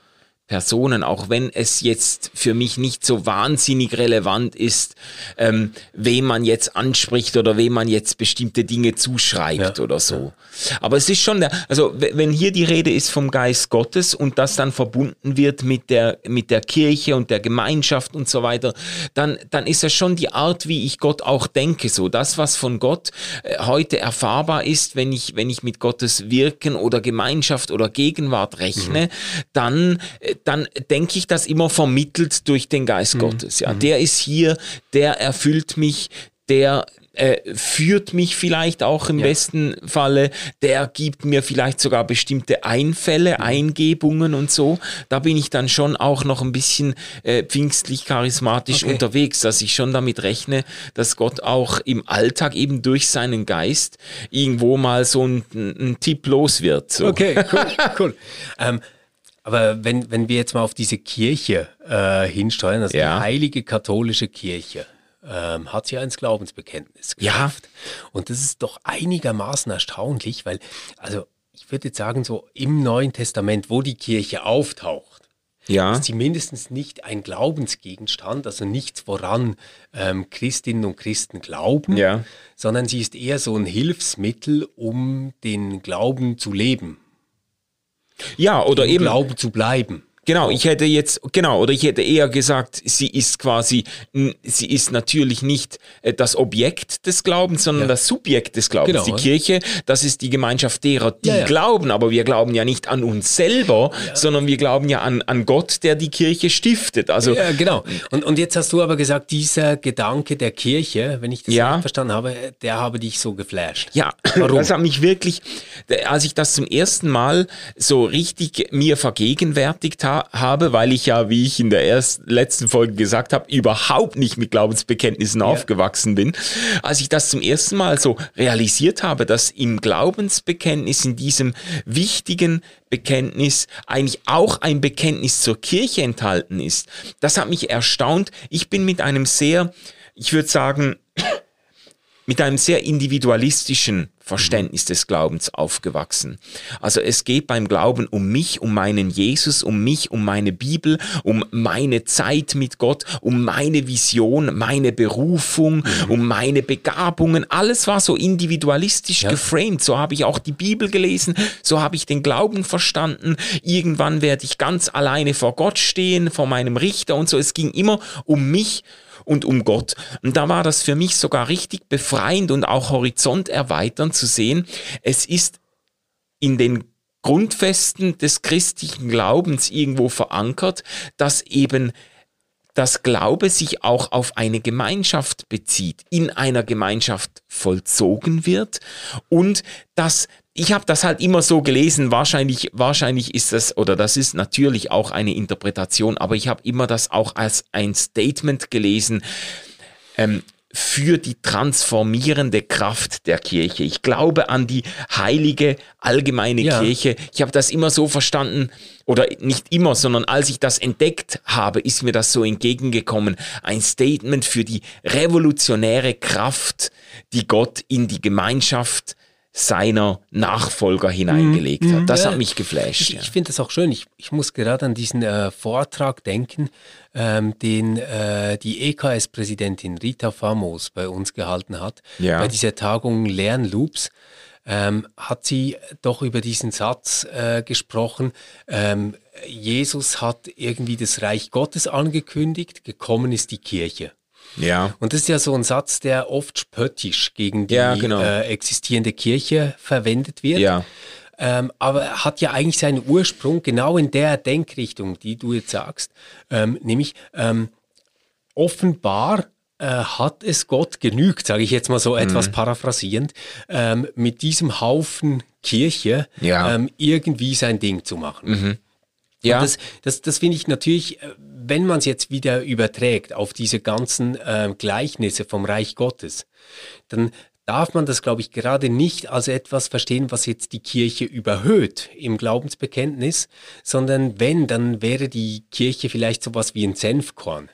Personen, auch wenn es jetzt für mich nicht so wahnsinnig relevant ist, ähm, wem man jetzt anspricht oder wem man jetzt bestimmte Dinge zuschreibt ja, oder so. Ja. Aber es ist schon der, also wenn hier die Rede ist vom Geist Gottes und das dann verbunden wird mit der, mit der Kirche und der Gemeinschaft und so weiter, dann, dann ist das schon die Art, wie ich Gott auch denke, so das, was von Gott äh, heute erfahrbar ist, wenn ich, wenn ich mit Gottes Wirken oder Gemeinschaft oder Gegenwart rechne, mhm. dann äh, dann denke ich das immer vermittelt durch den Geist mhm. Gottes. Ja, mhm. der ist hier, der erfüllt mich, der äh, führt mich vielleicht auch im ja. besten Falle, der gibt mir vielleicht sogar bestimmte Einfälle, mhm. Eingebungen und so. Da bin ich dann schon auch noch ein bisschen äh, pfingstlich charismatisch okay. unterwegs, dass ich schon damit rechne, dass Gott auch im Alltag eben durch seinen Geist irgendwo mal so ein, ein Tipp los wird. So. Okay, cool, cool. ähm, aber wenn, wenn wir jetzt mal auf diese Kirche äh, hinsteuern, also ja. die heilige katholische Kirche, ähm, hat sie ins Glaubensbekenntnis geschafft. Ja. Und das ist doch einigermaßen erstaunlich, weil, also ich würde jetzt sagen, so im Neuen Testament, wo die Kirche auftaucht, Ja. Ist sie mindestens nicht ein Glaubensgegenstand, also nichts, woran ähm, Christinnen und Christen glauben, Ja. sondern sie ist eher so ein Hilfsmittel, um den Glauben zu leben, Ja, oder im eben. Glauben zu bleiben. Genau, ich hätte jetzt, genau, oder ich hätte eher gesagt, sie ist quasi, sie ist natürlich nicht äh, das Objekt des Glaubens, sondern Ja. das Subjekt des Glaubens. Genau. Die Kirche, das ist die Gemeinschaft derer, die Ja, ja. glauben, aber wir glauben ja nicht an uns selber, sondern wir glauben ja an, an Gott, der die Kirche stiftet. Also, Ja, genau. Und, und jetzt hast du aber gesagt, dieser Gedanke der Kirche, wenn ich das Ja. verstanden habe, der habe dich so geflasht. Ja, Warum? das hat mich wirklich, als ich das zum ersten Mal so richtig mir vergegenwärtigt ha habe, weil ich ja, wie ich in der ersten, letzten Folge gesagt habe, überhaupt nicht mit Glaubensbekenntnissen aufgewachsen bin, als ich das zum ersten Mal so realisiert habe, dass im Glaubensbekenntnis, in diesem wichtigen Bekenntnis eigentlich auch ein Bekenntnis zur Kirche enthalten ist, das hat mich erstaunt. Ich bin mit einem sehr, ich würde sagen, mit einem sehr individualistischen Verständnis des Glaubens aufgewachsen. Also es geht beim Glauben um mich, um meinen Jesus, um mich, um meine Bibel, um meine Zeit mit Gott, um meine Vision, meine Berufung, um meine Begabungen. Alles war so individualistisch geframed. So habe ich auch die Bibel gelesen, so habe ich den Glauben verstanden. Irgendwann werde ich ganz alleine vor Gott stehen, vor meinem Richter und so. Es ging immer um mich und um Gott. Und da war das für mich sogar richtig befreiend und auch horizonterweiternd zu sehen. Es ist in den Grundfesten des christlichen Glaubens irgendwo verankert, dass eben das Glaube sich auch auf eine Gemeinschaft bezieht, in einer Gemeinschaft vollzogen wird und dass ich habe das halt immer so gelesen, wahrscheinlich wahrscheinlich ist das oder das ist natürlich auch eine Interpretation, aber ich habe immer das auch als ein Statement gelesen ähm, für die transformierende Kraft der Kirche. Ich glaube an die heilige allgemeine Ja. Kirche. Ich habe das immer so verstanden, oder nicht immer, sondern als ich das entdeckt habe, ist mir das so entgegengekommen. Ein Statement für die revolutionäre Kraft, die Gott in die Gemeinschaft seiner Nachfolger hineingelegt hat. Das Ja. hat mich geflasht. Ich, ja. ich finde das auch schön. Ich, ich muss gerade an diesen äh, Vortrag denken, ähm, den äh, die EKS-Präsidentin Rita Famos bei uns gehalten hat. Ja. Bei dieser Tagung Lernloops ähm, hat sie doch über diesen Satz äh, gesprochen. Ähm, Jesus hat irgendwie das Reich Gottes angekündigt, gekommen ist die Kirche. Ja. Und das ist ja so ein Satz, der oft spöttisch gegen die Ja, genau. äh, existierende Kirche verwendet wird. Ja. Ähm, aber er hat ja eigentlich seinen Ursprung genau in der Denkrichtung, die du jetzt sagst, ähm, nämlich ähm, offenbar äh, hat es Gott genügt, sage ich jetzt mal Mhm. so etwas paraphrasierend, ähm, mit diesem Haufen Kirche Ja. ähm, irgendwie sein Ding zu machen. Ja. Und das, das, das finde ich natürlich, äh, wenn man es jetzt wieder überträgt auf diese ganzen ähm, Gleichnisse vom Reich Gottes, dann darf man das, glaube ich, gerade nicht als etwas verstehen, was jetzt die Kirche überhöht im Glaubensbekenntnis, sondern wenn, dann wäre die Kirche vielleicht sowas wie ein Senfkorn.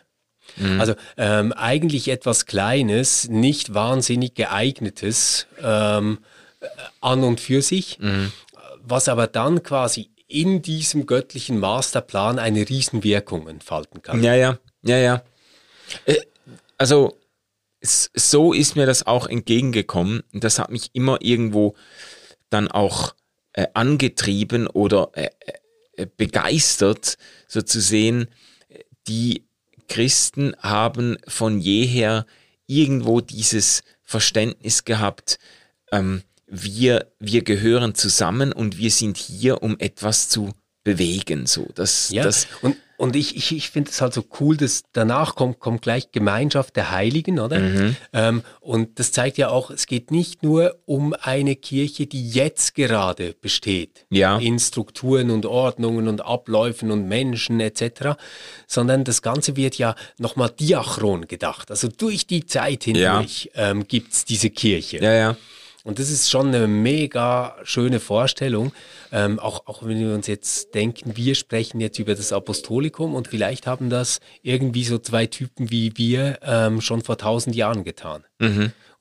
Also ähm, eigentlich etwas Kleines, nicht wahnsinnig geeignetes ähm, äh, an und für sich, was aber dann quasi in diesem göttlichen Masterplan eine Riesenwirkung entfalten kann. Ja, ja, ja, ja. Äh, Also so ist mir das auch entgegengekommen. Das hat mich immer irgendwo dann auch äh, angetrieben oder äh, äh, begeistert, so zu sehen, die Christen haben von jeher irgendwo dieses Verständnis gehabt, ähm, wir, wir gehören zusammen und wir sind hier, um etwas zu bewegen. So, das, Ja, das, und, und ich, ich, ich finde es halt so cool, dass danach kommt, kommt gleich Gemeinschaft der Heiligen, oder? Mhm. Ähm, und das zeigt ja auch, es geht nicht nur um eine Kirche, die jetzt gerade besteht, Ja. in Strukturen und Ordnungen und Abläufen und Menschen etc., sondern das Ganze wird ja nochmal diachron gedacht. Also durch die Zeit hindurch ähm, gibt es diese Kirche. ja, ja. Und das ist schon eine mega schöne Vorstellung. Ähm, auch, auch wenn wir uns jetzt denken, wir sprechen jetzt über das Apostolikum und vielleicht haben das irgendwie so zwei Typen wie wir ähm, schon vor tausend Jahren getan.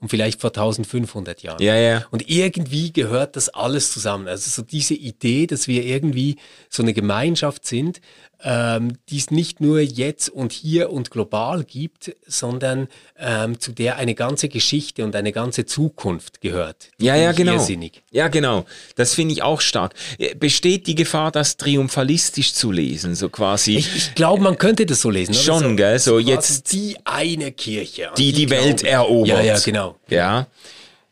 und vielleicht vor 1500 Jahren. Ja, ja. Und irgendwie gehört das alles zusammen. Also so diese Idee, dass wir irgendwie so eine Gemeinschaft sind, ähm, die es nicht nur jetzt und hier und global gibt, sondern ähm, zu der eine ganze Geschichte und eine ganze Zukunft gehört. Ja, ja, genau. Irrsinnig. Ja, genau. Das finde ich auch stark. Äh, besteht die Gefahr, das triumphalistisch zu lesen, so quasi? Ich, ich glaube, man könnte das so lesen. Schon, so, gell? So jetzt die eine Kirche, die die, die Welt erobert. Ja, ja, genau. Ja,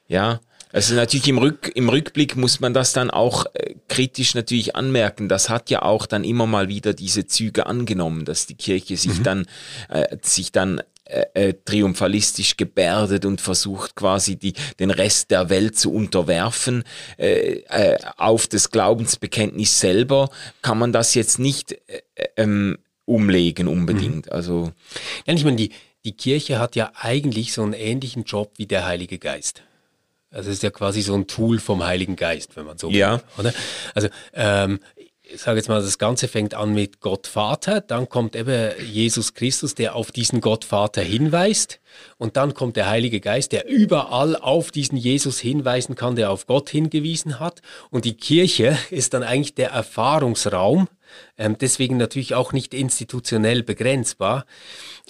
ja. Also natürlich im, Rück, im Rückblick muss man das dann auch äh, kritisch natürlich anmerken. Das hat ja auch dann immer mal wieder diese Züge angenommen, dass die Kirche sich mhm. dann äh, sich dann äh, äh, triumphalistisch gebärdet und versucht quasi die, den Rest der Welt zu unterwerfen. Äh, äh, auf das Glaubensbekenntnis selber kann man das jetzt nicht äh, ähm, umlegen unbedingt. Mhm. Also ja, ich meine, die, die Kirche hat ja eigentlich so einen ähnlichen Job wie der Heilige Geist. Also es ist ja quasi so ein Tool vom Heiligen Geist, wenn man so ja. will. Oder? Also ähm, ich sage jetzt mal, das Ganze fängt an mit Gott Vater, dann kommt eben Jesus Christus, der auf diesen Gott Vater hinweist und dann kommt der Heilige Geist, der überall auf diesen Jesus hinweisen kann, der auf Gott hingewiesen hat und die Kirche ist dann eigentlich der Erfahrungsraum, ähm, deswegen natürlich auch nicht institutionell begrenzbar,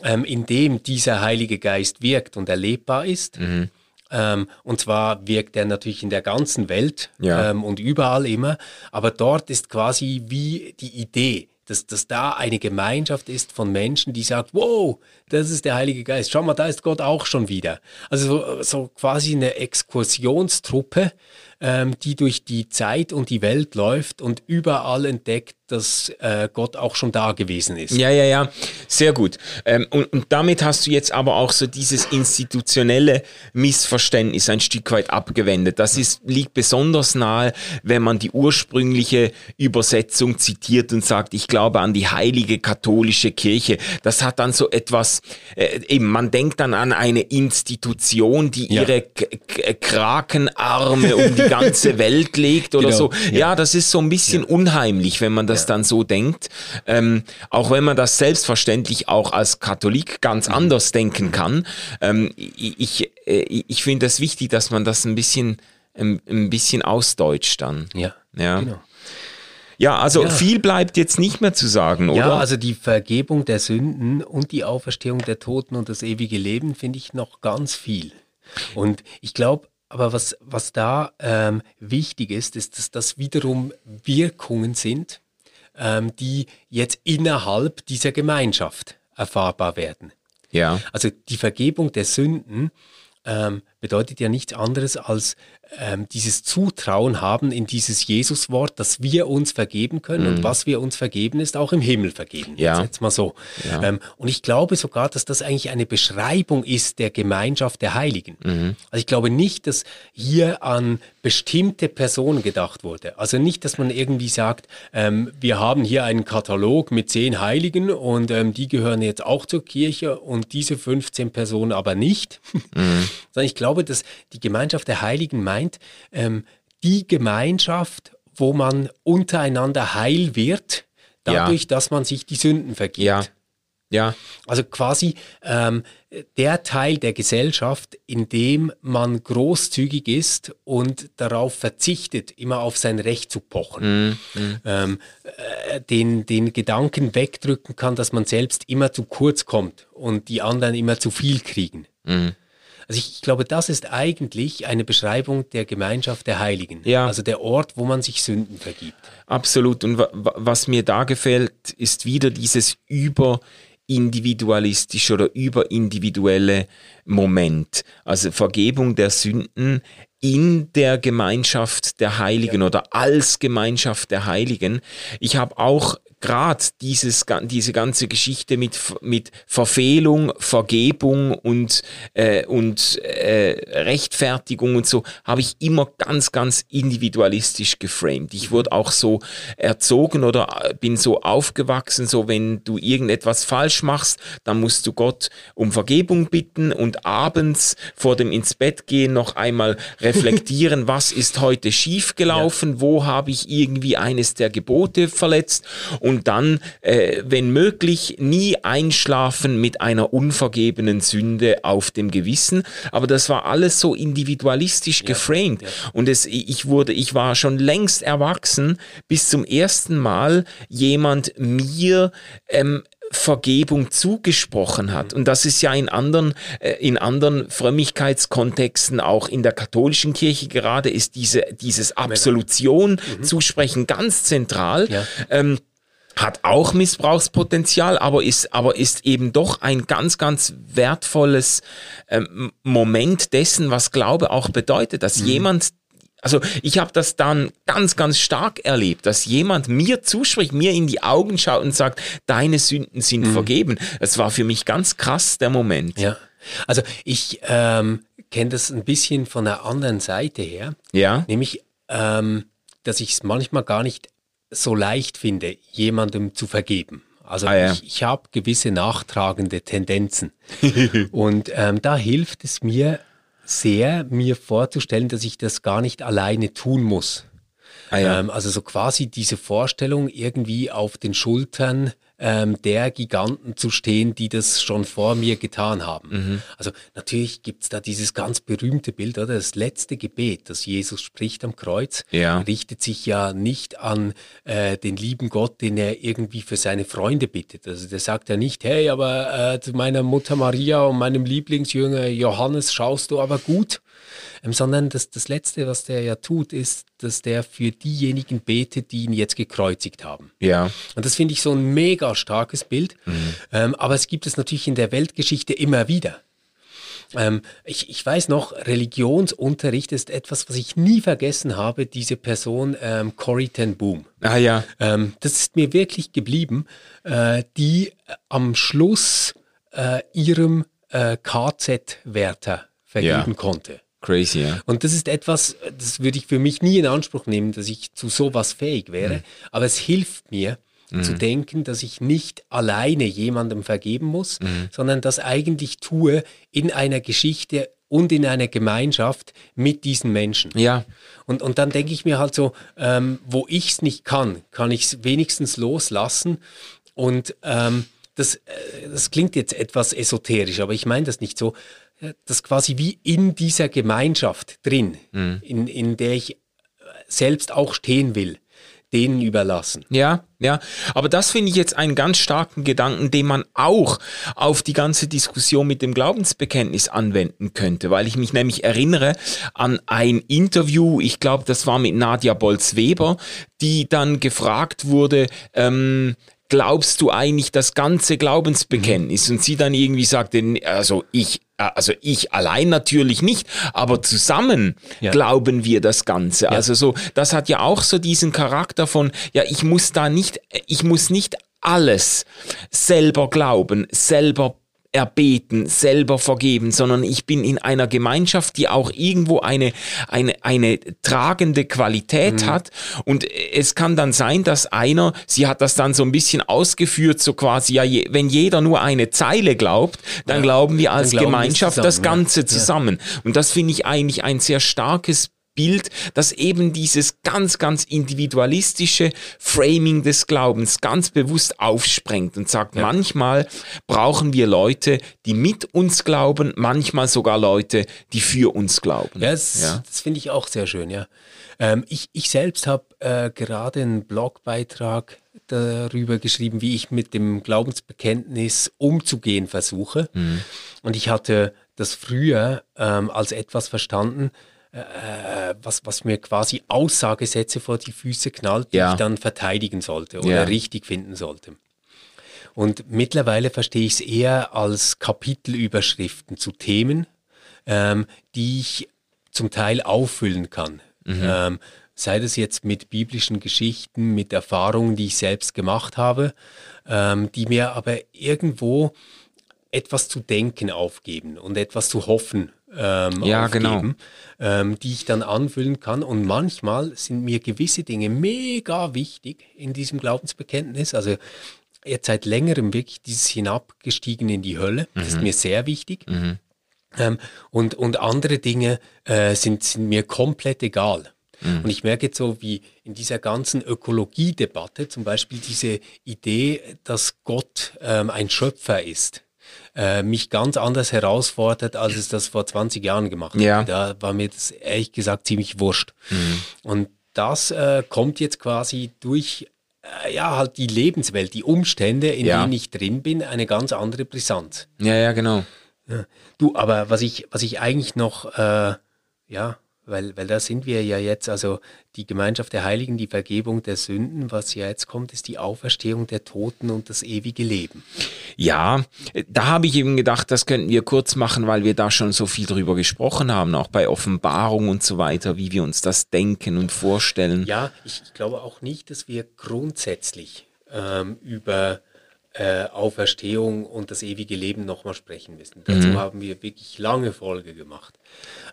ähm, in dem dieser Heilige Geist wirkt und erlebbar ist. Mhm. Ähm, und zwar wirkt er natürlich in der ganzen Welt ja. ähm, und überall immer. Aber dort ist quasi wie die Idee, dass, dass da eine Gemeinschaft ist von Menschen, die sagt, wow, das ist der Heilige Geist. Schau mal, da ist Gott auch schon wieder. Also so, so quasi eine Exkursionstruppe, ähm, die durch die Zeit und die Welt läuft und überall entdeckt, dass äh, Gott auch schon da gewesen ist. Ja, ja, ja, sehr gut. Ähm, und, und damit hast du jetzt aber auch so dieses institutionelle Missverständnis ein Stück weit abgewendet. Das ist, liegt besonders nahe, wenn man die ursprüngliche Übersetzung zitiert und sagt, ich glaube an die heilige katholische Kirche. Das hat dann so etwas, äh, eben, man denkt dann an eine Institution, die ja. ihre K Krakenarme um die ganze Welt legt oder genau. so. Ja. ja. das ist so ein bisschen ja. unheimlich, wenn man das dann so denkt. Ähm, auch wenn man das selbstverständlich auch als Katholik ganz mhm. anders denken kann. Ähm, ich äh, ich finde es das wichtig, dass man das ein bisschen, ein, ein bisschen ausdeutscht dann. Ja, ja. genau. Ja, also ja. viel bleibt jetzt nicht mehr zu sagen, oder? Ja, also die Vergebung der Sünden und die Auferstehung der Toten und das ewige Leben finde ich noch ganz viel. Und ich glaube, aber was, was da ähm, wichtig ist, ist, dass das wiederum Wirkungen sind, ähm, die jetzt innerhalb dieser Gemeinschaft erfahrbar werden. Ja. Also die Vergebung der Sünden ähm, bedeutet ja nichts anderes als ähm, dieses Zutrauen haben in dieses Jesuswort, dass wir uns vergeben können mhm. und was wir uns vergeben ist auch im Himmel vergeben. Ja. Jetzt mal so. Ja. Ähm, und ich glaube sogar, dass das eigentlich eine Beschreibung ist der Gemeinschaft der Heiligen. Mhm. Also ich glaube nicht, dass hier an bestimmte Personen gedacht wurde. Also nicht, dass man irgendwie sagt, ähm, wir haben hier einen Katalog mit zehn Heiligen und ähm, die gehören jetzt auch zur Kirche und diese 15 Personen aber nicht. Mhm. Sondern ich glaube, dass die Gemeinschaft der Heiligen meint, meint, ähm, die Gemeinschaft, wo man untereinander heil wird, dadurch, ja. dass man sich die Sünden vergibt. Ja. Ja. Also quasi ähm, der Teil der Gesellschaft, in dem man großzügig ist und darauf verzichtet, immer auf sein Recht zu pochen. Mm, mm. Ähm, äh, den, den Gedanken wegdrücken kann, dass man selbst immer zu kurz kommt und die anderen immer zu viel kriegen. Mm. Also ich, ich, glaube, das ist eigentlich eine Beschreibung der Gemeinschaft der Heiligen. Ja. Also der Ort, wo man sich Sünden vergibt. Absolut. Und was mir da gefällt, ist wieder dieses überindividualistische oder überindividuelle Moment. Also Vergebung der Sünden in der Gemeinschaft der Heiligen ja. oder als Gemeinschaft der Heiligen. Ich habe auch gerade dieses, diese ganze Geschichte mit, mit Verfehlung, Vergebung und, äh, und äh, Rechtfertigung und so, habe ich immer ganz, ganz individualistisch geframed. Ich wurde auch so erzogen oder bin so aufgewachsen, so wenn du irgendetwas falsch machst, dann musst du Gott um Vergebung bitten und abends vor dem ins Bett gehen noch einmal reflektieren, was ist heute schiefgelaufen, ja. wo habe ich irgendwie eines der Gebote verletzt und dann, äh, wenn möglich, nie einschlafen mit einer unvergebenen Sünde auf dem Gewissen. Aber das war alles so individualistisch ja, geframed. Ja. Und es, ich wurde, ich war schon längst erwachsen, bis zum ersten Mal jemand mir ähm, Vergebung zugesprochen hat. Und das ist ja in anderen, äh, in anderen Frömmigkeitskontexten, auch in der katholischen Kirche gerade, ist diese, dieses Absolution mhm. zusprechen ganz zentral. Ja. Ähm, hat auch Missbrauchspotenzial, aber ist, aber ist eben doch ein ganz, ganz wertvolles ähm, Moment dessen, was Glaube auch bedeutet, dass mhm. jemand also ich habe das dann ganz, ganz stark erlebt, dass jemand mir zuspricht, mir in die Augen schaut und sagt, deine Sünden sind mhm. vergeben. Es war für mich ganz krass der Moment. Ja. Also ich ähm, kenne das ein bisschen von der anderen Seite her. Ja. Nämlich, ähm, dass ich es manchmal gar nicht so leicht finde, jemandem zu vergeben. Also ah, ja. ich, ich habe gewisse nachtragende Tendenzen. und ähm, da hilft es mir, sehr, mir vorzustellen, dass ich das gar nicht alleine tun muss. Ah, ja. ähm, also so quasi diese Vorstellung, irgendwie auf den Schultern ähm, der Giganten zu stehen, die das schon vor mir getan haben. Mhm. Also natürlich gibt es da dieses ganz berühmte Bild, oder? Das letzte Gebet, das Jesus spricht am Kreuz, ja. richtet sich ja nicht an äh, den lieben Gott, den er irgendwie für seine Freunde bittet. Also der sagt ja nicht, hey, aber äh, zu meiner Mutter Maria und meinem Lieblingsjünger Johannes schaust du aber gut ähm, sondern das, das Letzte, was der ja tut, ist, dass der für diejenigen betet, die ihn jetzt gekreuzigt haben. Ja. Und das finde ich so ein mega starkes Bild. Mhm. Ähm, aber es gibt es natürlich in der Weltgeschichte immer wieder. Ähm, ich, ich weiß noch, Religionsunterricht ist etwas, was ich nie vergessen habe, diese Person ähm, Corrie ten Boom. Ah ja. Ähm, das ist mir wirklich geblieben, äh, die am Schluss äh, ihrem äh, KZ-Wärter vergeben ja. konnte. Crazy, ja. Und das ist etwas, das würde ich für mich nie in Anspruch nehmen, dass ich zu sowas fähig wäre. Mhm. Aber es hilft mir, mhm. zu denken, dass ich nicht alleine jemandem vergeben muss, mhm. sondern das eigentlich tue in einer Geschichte und in einer Gemeinschaft mit diesen Menschen. Ja. Und, und dann denke ich mir halt so, ähm, wo ich es nicht kann, kann ich es wenigstens loslassen. Und ähm, das, äh, das klingt jetzt etwas esoterisch, aber ich meine das nicht so das quasi wie in dieser Gemeinschaft drin, mhm. in, in der ich selbst auch stehen will, denen überlassen. Ja, ja. Aber das finde ich jetzt einen ganz starken Gedanken, den man auch auf die ganze Diskussion mit dem Glaubensbekenntnis anwenden könnte, weil ich mich nämlich erinnere an ein Interview, ich glaube, das war mit Nadja Bolz-Weber, die dann gefragt wurde, ähm, glaubst du eigentlich das ganze Glaubensbekenntnis? Mhm. Und sie dann irgendwie sagte, also ich, äh, also ich allein natürlich nicht, aber zusammen ja. glauben wir das Ganze. Ja. Also so, das hat ja auch so diesen Charakter von, ja, ich muss da nicht, ich muss nicht alles selber glauben, selber erbeten, selber vergeben, sondern ich bin in einer Gemeinschaft, die auch irgendwo eine, eine, eine tragende Qualität mhm. hat. Und es kann dann sein, dass einer, sie hat das dann so ein bisschen ausgeführt, so quasi, ja, je, wenn jeder nur eine Zeile glaubt, dann ja, glauben wir als glauben Gemeinschaft zusammen, das Ganze ja. zusammen. Und das finde ich eigentlich ein sehr starkes Bild, das eben dieses ganz, ganz individualistische Framing des Glaubens ganz bewusst aufsprengt und sagt, ja. manchmal brauchen wir Leute, die mit uns glauben, manchmal sogar Leute, die für uns glauben. Ja, das, ja. das finde ich auch sehr schön, ja. Ähm, ich, ich selbst habe äh, gerade einen Blogbeitrag darüber geschrieben, wie ich mit dem Glaubensbekenntnis umzugehen versuche. Mhm. Und ich hatte das früher ähm, als etwas verstanden, äh, was, was mir quasi Aussagesätze vor die Füße knallt, die ja. ich dann verteidigen sollte oder ja. richtig finden sollte. Und mittlerweile verstehe ich es eher als Kapitelüberschriften zu Themen, ähm, die ich zum Teil auffüllen kann. Mhm. Ähm, sei das jetzt mit biblischen Geschichten, mit Erfahrungen, die ich selbst gemacht habe, ähm, die mir aber irgendwo etwas zu denken aufgeben und etwas zu hoffen ähm, ja, genau. ähm, die ich dann anfüllen kann. Und manchmal sind mir gewisse Dinge mega wichtig in diesem Glaubensbekenntnis. Also jetzt seit längerem wirklich dieses Hinabgestiegen in die Hölle, mhm. das ist mhm. mir sehr wichtig. Mhm. Ähm, und, und andere Dinge äh, sind, sind mir komplett egal. Mhm. Und ich merke jetzt so, wie in dieser ganzen Ökologiedebatte zum Beispiel diese Idee, dass Gott ähm, ein Schöpfer ist, äh, mich ganz anders herausfordert, als es das vor 20 Jahren gemacht hat. Ja. Da war mir das ehrlich gesagt ziemlich wurscht. Mhm. Und das äh, kommt jetzt quasi durch äh, ja, halt die Lebenswelt, die Umstände, in ja. denen ich drin bin, eine ganz andere Brisanz. Ja, ja, genau. Du, aber was ich, was ich eigentlich noch, äh, ja, weil, weil da sind wir ja jetzt, also die Gemeinschaft der Heiligen, die Vergebung der Sünden, was ja jetzt kommt, ist die Auferstehung der Toten und das ewige Leben. Ja, da habe ich eben gedacht, das könnten wir kurz machen, weil wir da schon so viel drüber gesprochen haben, auch bei Offenbarung und so weiter, wie wir uns das denken und vorstellen. Ja, ich glaube auch nicht, dass wir grundsätzlich ähm, über äh, Auferstehung und das ewige Leben nochmal sprechen müssen. Dazu mhm. haben wir wirklich lange Folge gemacht.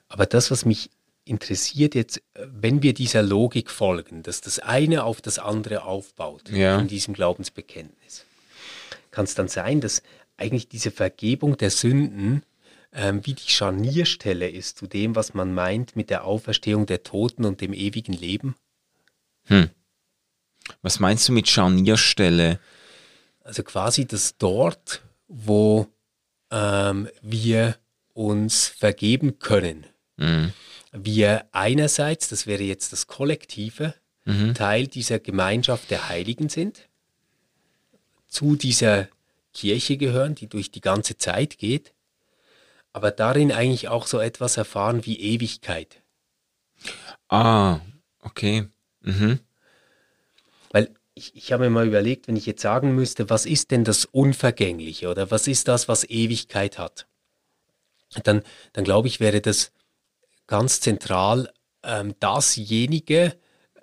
Aber das, was mich interessiert jetzt, wenn wir dieser Logik folgen, dass das eine auf das andere aufbaut ja. in diesem Glaubensbekenntnis, kann es dann sein, dass eigentlich diese Vergebung der Sünden ähm, wie die Scharnierstelle ist zu dem, was man meint mit der Auferstehung der Toten und dem ewigen Leben? Hm. Was meinst du mit Scharnierstelle? Also quasi das dort, wo ähm, wir uns vergeben können. Mhm wir einerseits, das wäre jetzt das Kollektive, mhm. Teil dieser Gemeinschaft der Heiligen sind, zu dieser Kirche gehören, die durch die ganze Zeit geht, aber darin eigentlich auch so etwas erfahren wie Ewigkeit. Ah, okay. Mhm. Weil ich, ich habe mir mal überlegt, wenn ich jetzt sagen müsste, was ist denn das Unvergängliche oder was ist das, was Ewigkeit hat, dann, dann glaube ich, wäre das ganz zentral ähm, dasjenige,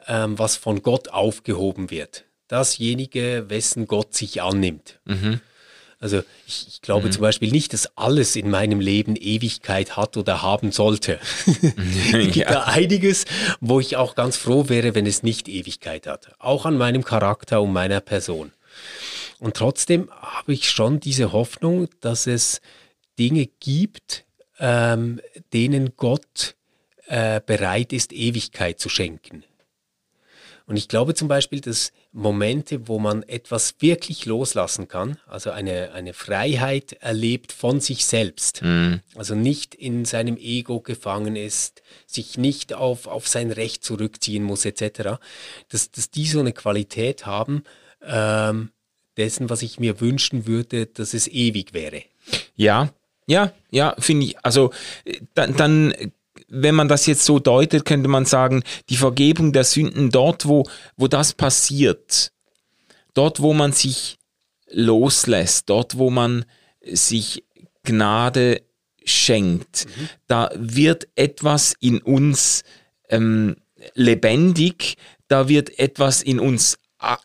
ähm, was von Gott aufgehoben wird. Dasjenige, wessen Gott sich annimmt. Mhm. Also ich, ich glaube mhm. zum Beispiel nicht, dass alles in meinem Leben Ewigkeit hat oder haben sollte. es gibt ja. da einiges, wo ich auch ganz froh wäre, wenn es nicht Ewigkeit hat. Auch an meinem Charakter und meiner Person. Und trotzdem habe ich schon diese Hoffnung, dass es Dinge gibt, ähm, denen Gott äh, bereit ist, Ewigkeit zu schenken. Und ich glaube zum Beispiel, dass Momente, wo man etwas wirklich loslassen kann, also eine, eine Freiheit erlebt von sich selbst, mhm. also nicht in seinem Ego gefangen ist, sich nicht auf, auf sein Recht zurückziehen muss, etc., dass, dass die so eine Qualität haben, ähm, dessen, was ich mir wünschen würde, dass es ewig wäre. Ja, ja, ja, finde ich. Also äh, dann, dann, wenn man das jetzt so deutet, könnte man sagen, die Vergebung der Sünden dort, wo, wo das passiert, dort, wo man sich loslässt, dort, wo man sich Gnade schenkt, mhm. da wird etwas in uns ähm, lebendig, da wird etwas in uns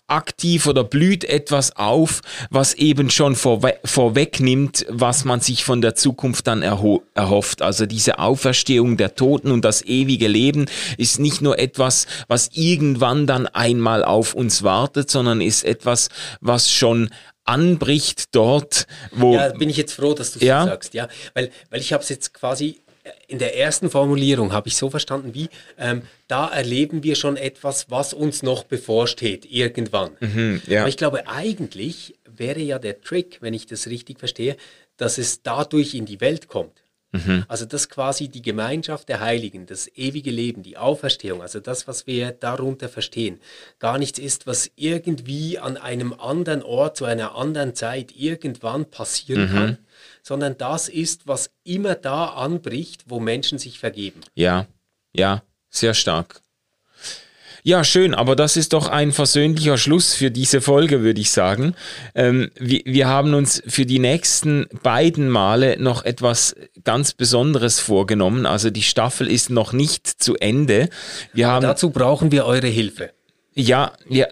aktiv oder blüht etwas auf, was eben schon vorwe vorwegnimmt, was man sich von der Zukunft dann erhofft. Also diese Auferstehung der Toten und das ewige Leben ist nicht nur etwas, was irgendwann dann einmal auf uns wartet, sondern ist etwas, was schon anbricht dort, wo... Ja, bin ich jetzt froh, dass du es ja? so sagst, ja, weil, weil ich habe es jetzt quasi in der ersten Formulierung habe ich so verstanden wie, ähm, da erleben wir schon etwas, was uns noch bevorsteht, irgendwann. Mhm, ja. Aber ich glaube, eigentlich wäre ja der Trick, wenn ich das richtig verstehe, dass es dadurch in die Welt kommt. Mhm. Also dass quasi die Gemeinschaft der Heiligen, das ewige Leben, die Auferstehung, also das, was wir darunter verstehen, gar nichts ist, was irgendwie an einem anderen Ort zu einer anderen Zeit irgendwann passieren mhm. kann, sondern das ist, was immer da anbricht, wo Menschen sich vergeben. Ja, ja, sehr stark. Ja, schön, aber das ist doch ein versöhnlicher Schluss für diese Folge, würde ich sagen. Ähm, wir, wir haben uns für die nächsten beiden Male noch etwas ganz Besonderes vorgenommen. Also die Staffel ist noch nicht zu Ende. Wir haben, dazu brauchen wir eure Hilfe. Ja, ja.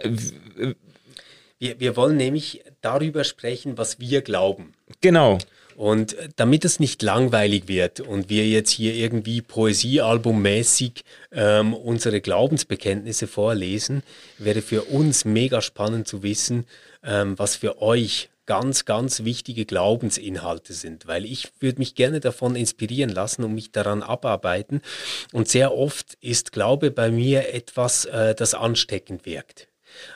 Wir, wir wollen nämlich darüber sprechen, was wir glauben. Genau. Und damit es nicht langweilig wird und wir jetzt hier irgendwie Poesiealbummäßig ähm, unsere Glaubensbekenntnisse vorlesen, wäre für uns mega spannend zu wissen, ähm, was für euch ganz, ganz wichtige Glaubensinhalte sind, weil ich würde mich gerne davon inspirieren lassen und mich daran abarbeiten. Und sehr oft ist Glaube bei mir etwas, äh, das ansteckend wirkt.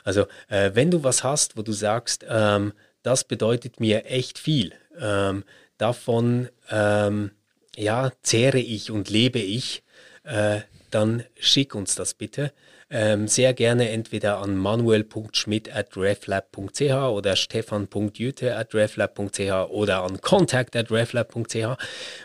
Also äh, wenn du was hast, wo du sagst, ähm, das bedeutet mir echt viel, ähm, davon ähm, ja, zehre ich und lebe ich, äh, dann schick uns das bitte. Ähm, sehr gerne entweder an manuel.schmidt at reflab.ch oder stefan.jüte at reflab.ch oder an contact at reflab.ch,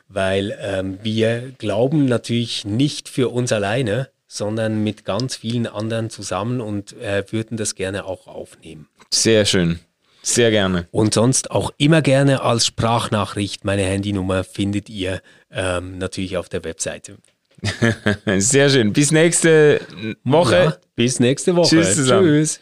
weil ähm, wir glauben natürlich nicht für uns alleine, sondern mit ganz vielen anderen zusammen und äh, würden das gerne auch aufnehmen. Sehr schön. Sehr gerne. Und sonst auch immer gerne als Sprachnachricht. Meine Handynummer findet ihr ähm, natürlich auf der Webseite. Sehr schön. Bis nächste Woche. Ja, bis nächste Woche. Tschüss. Zusammen. Tschüss.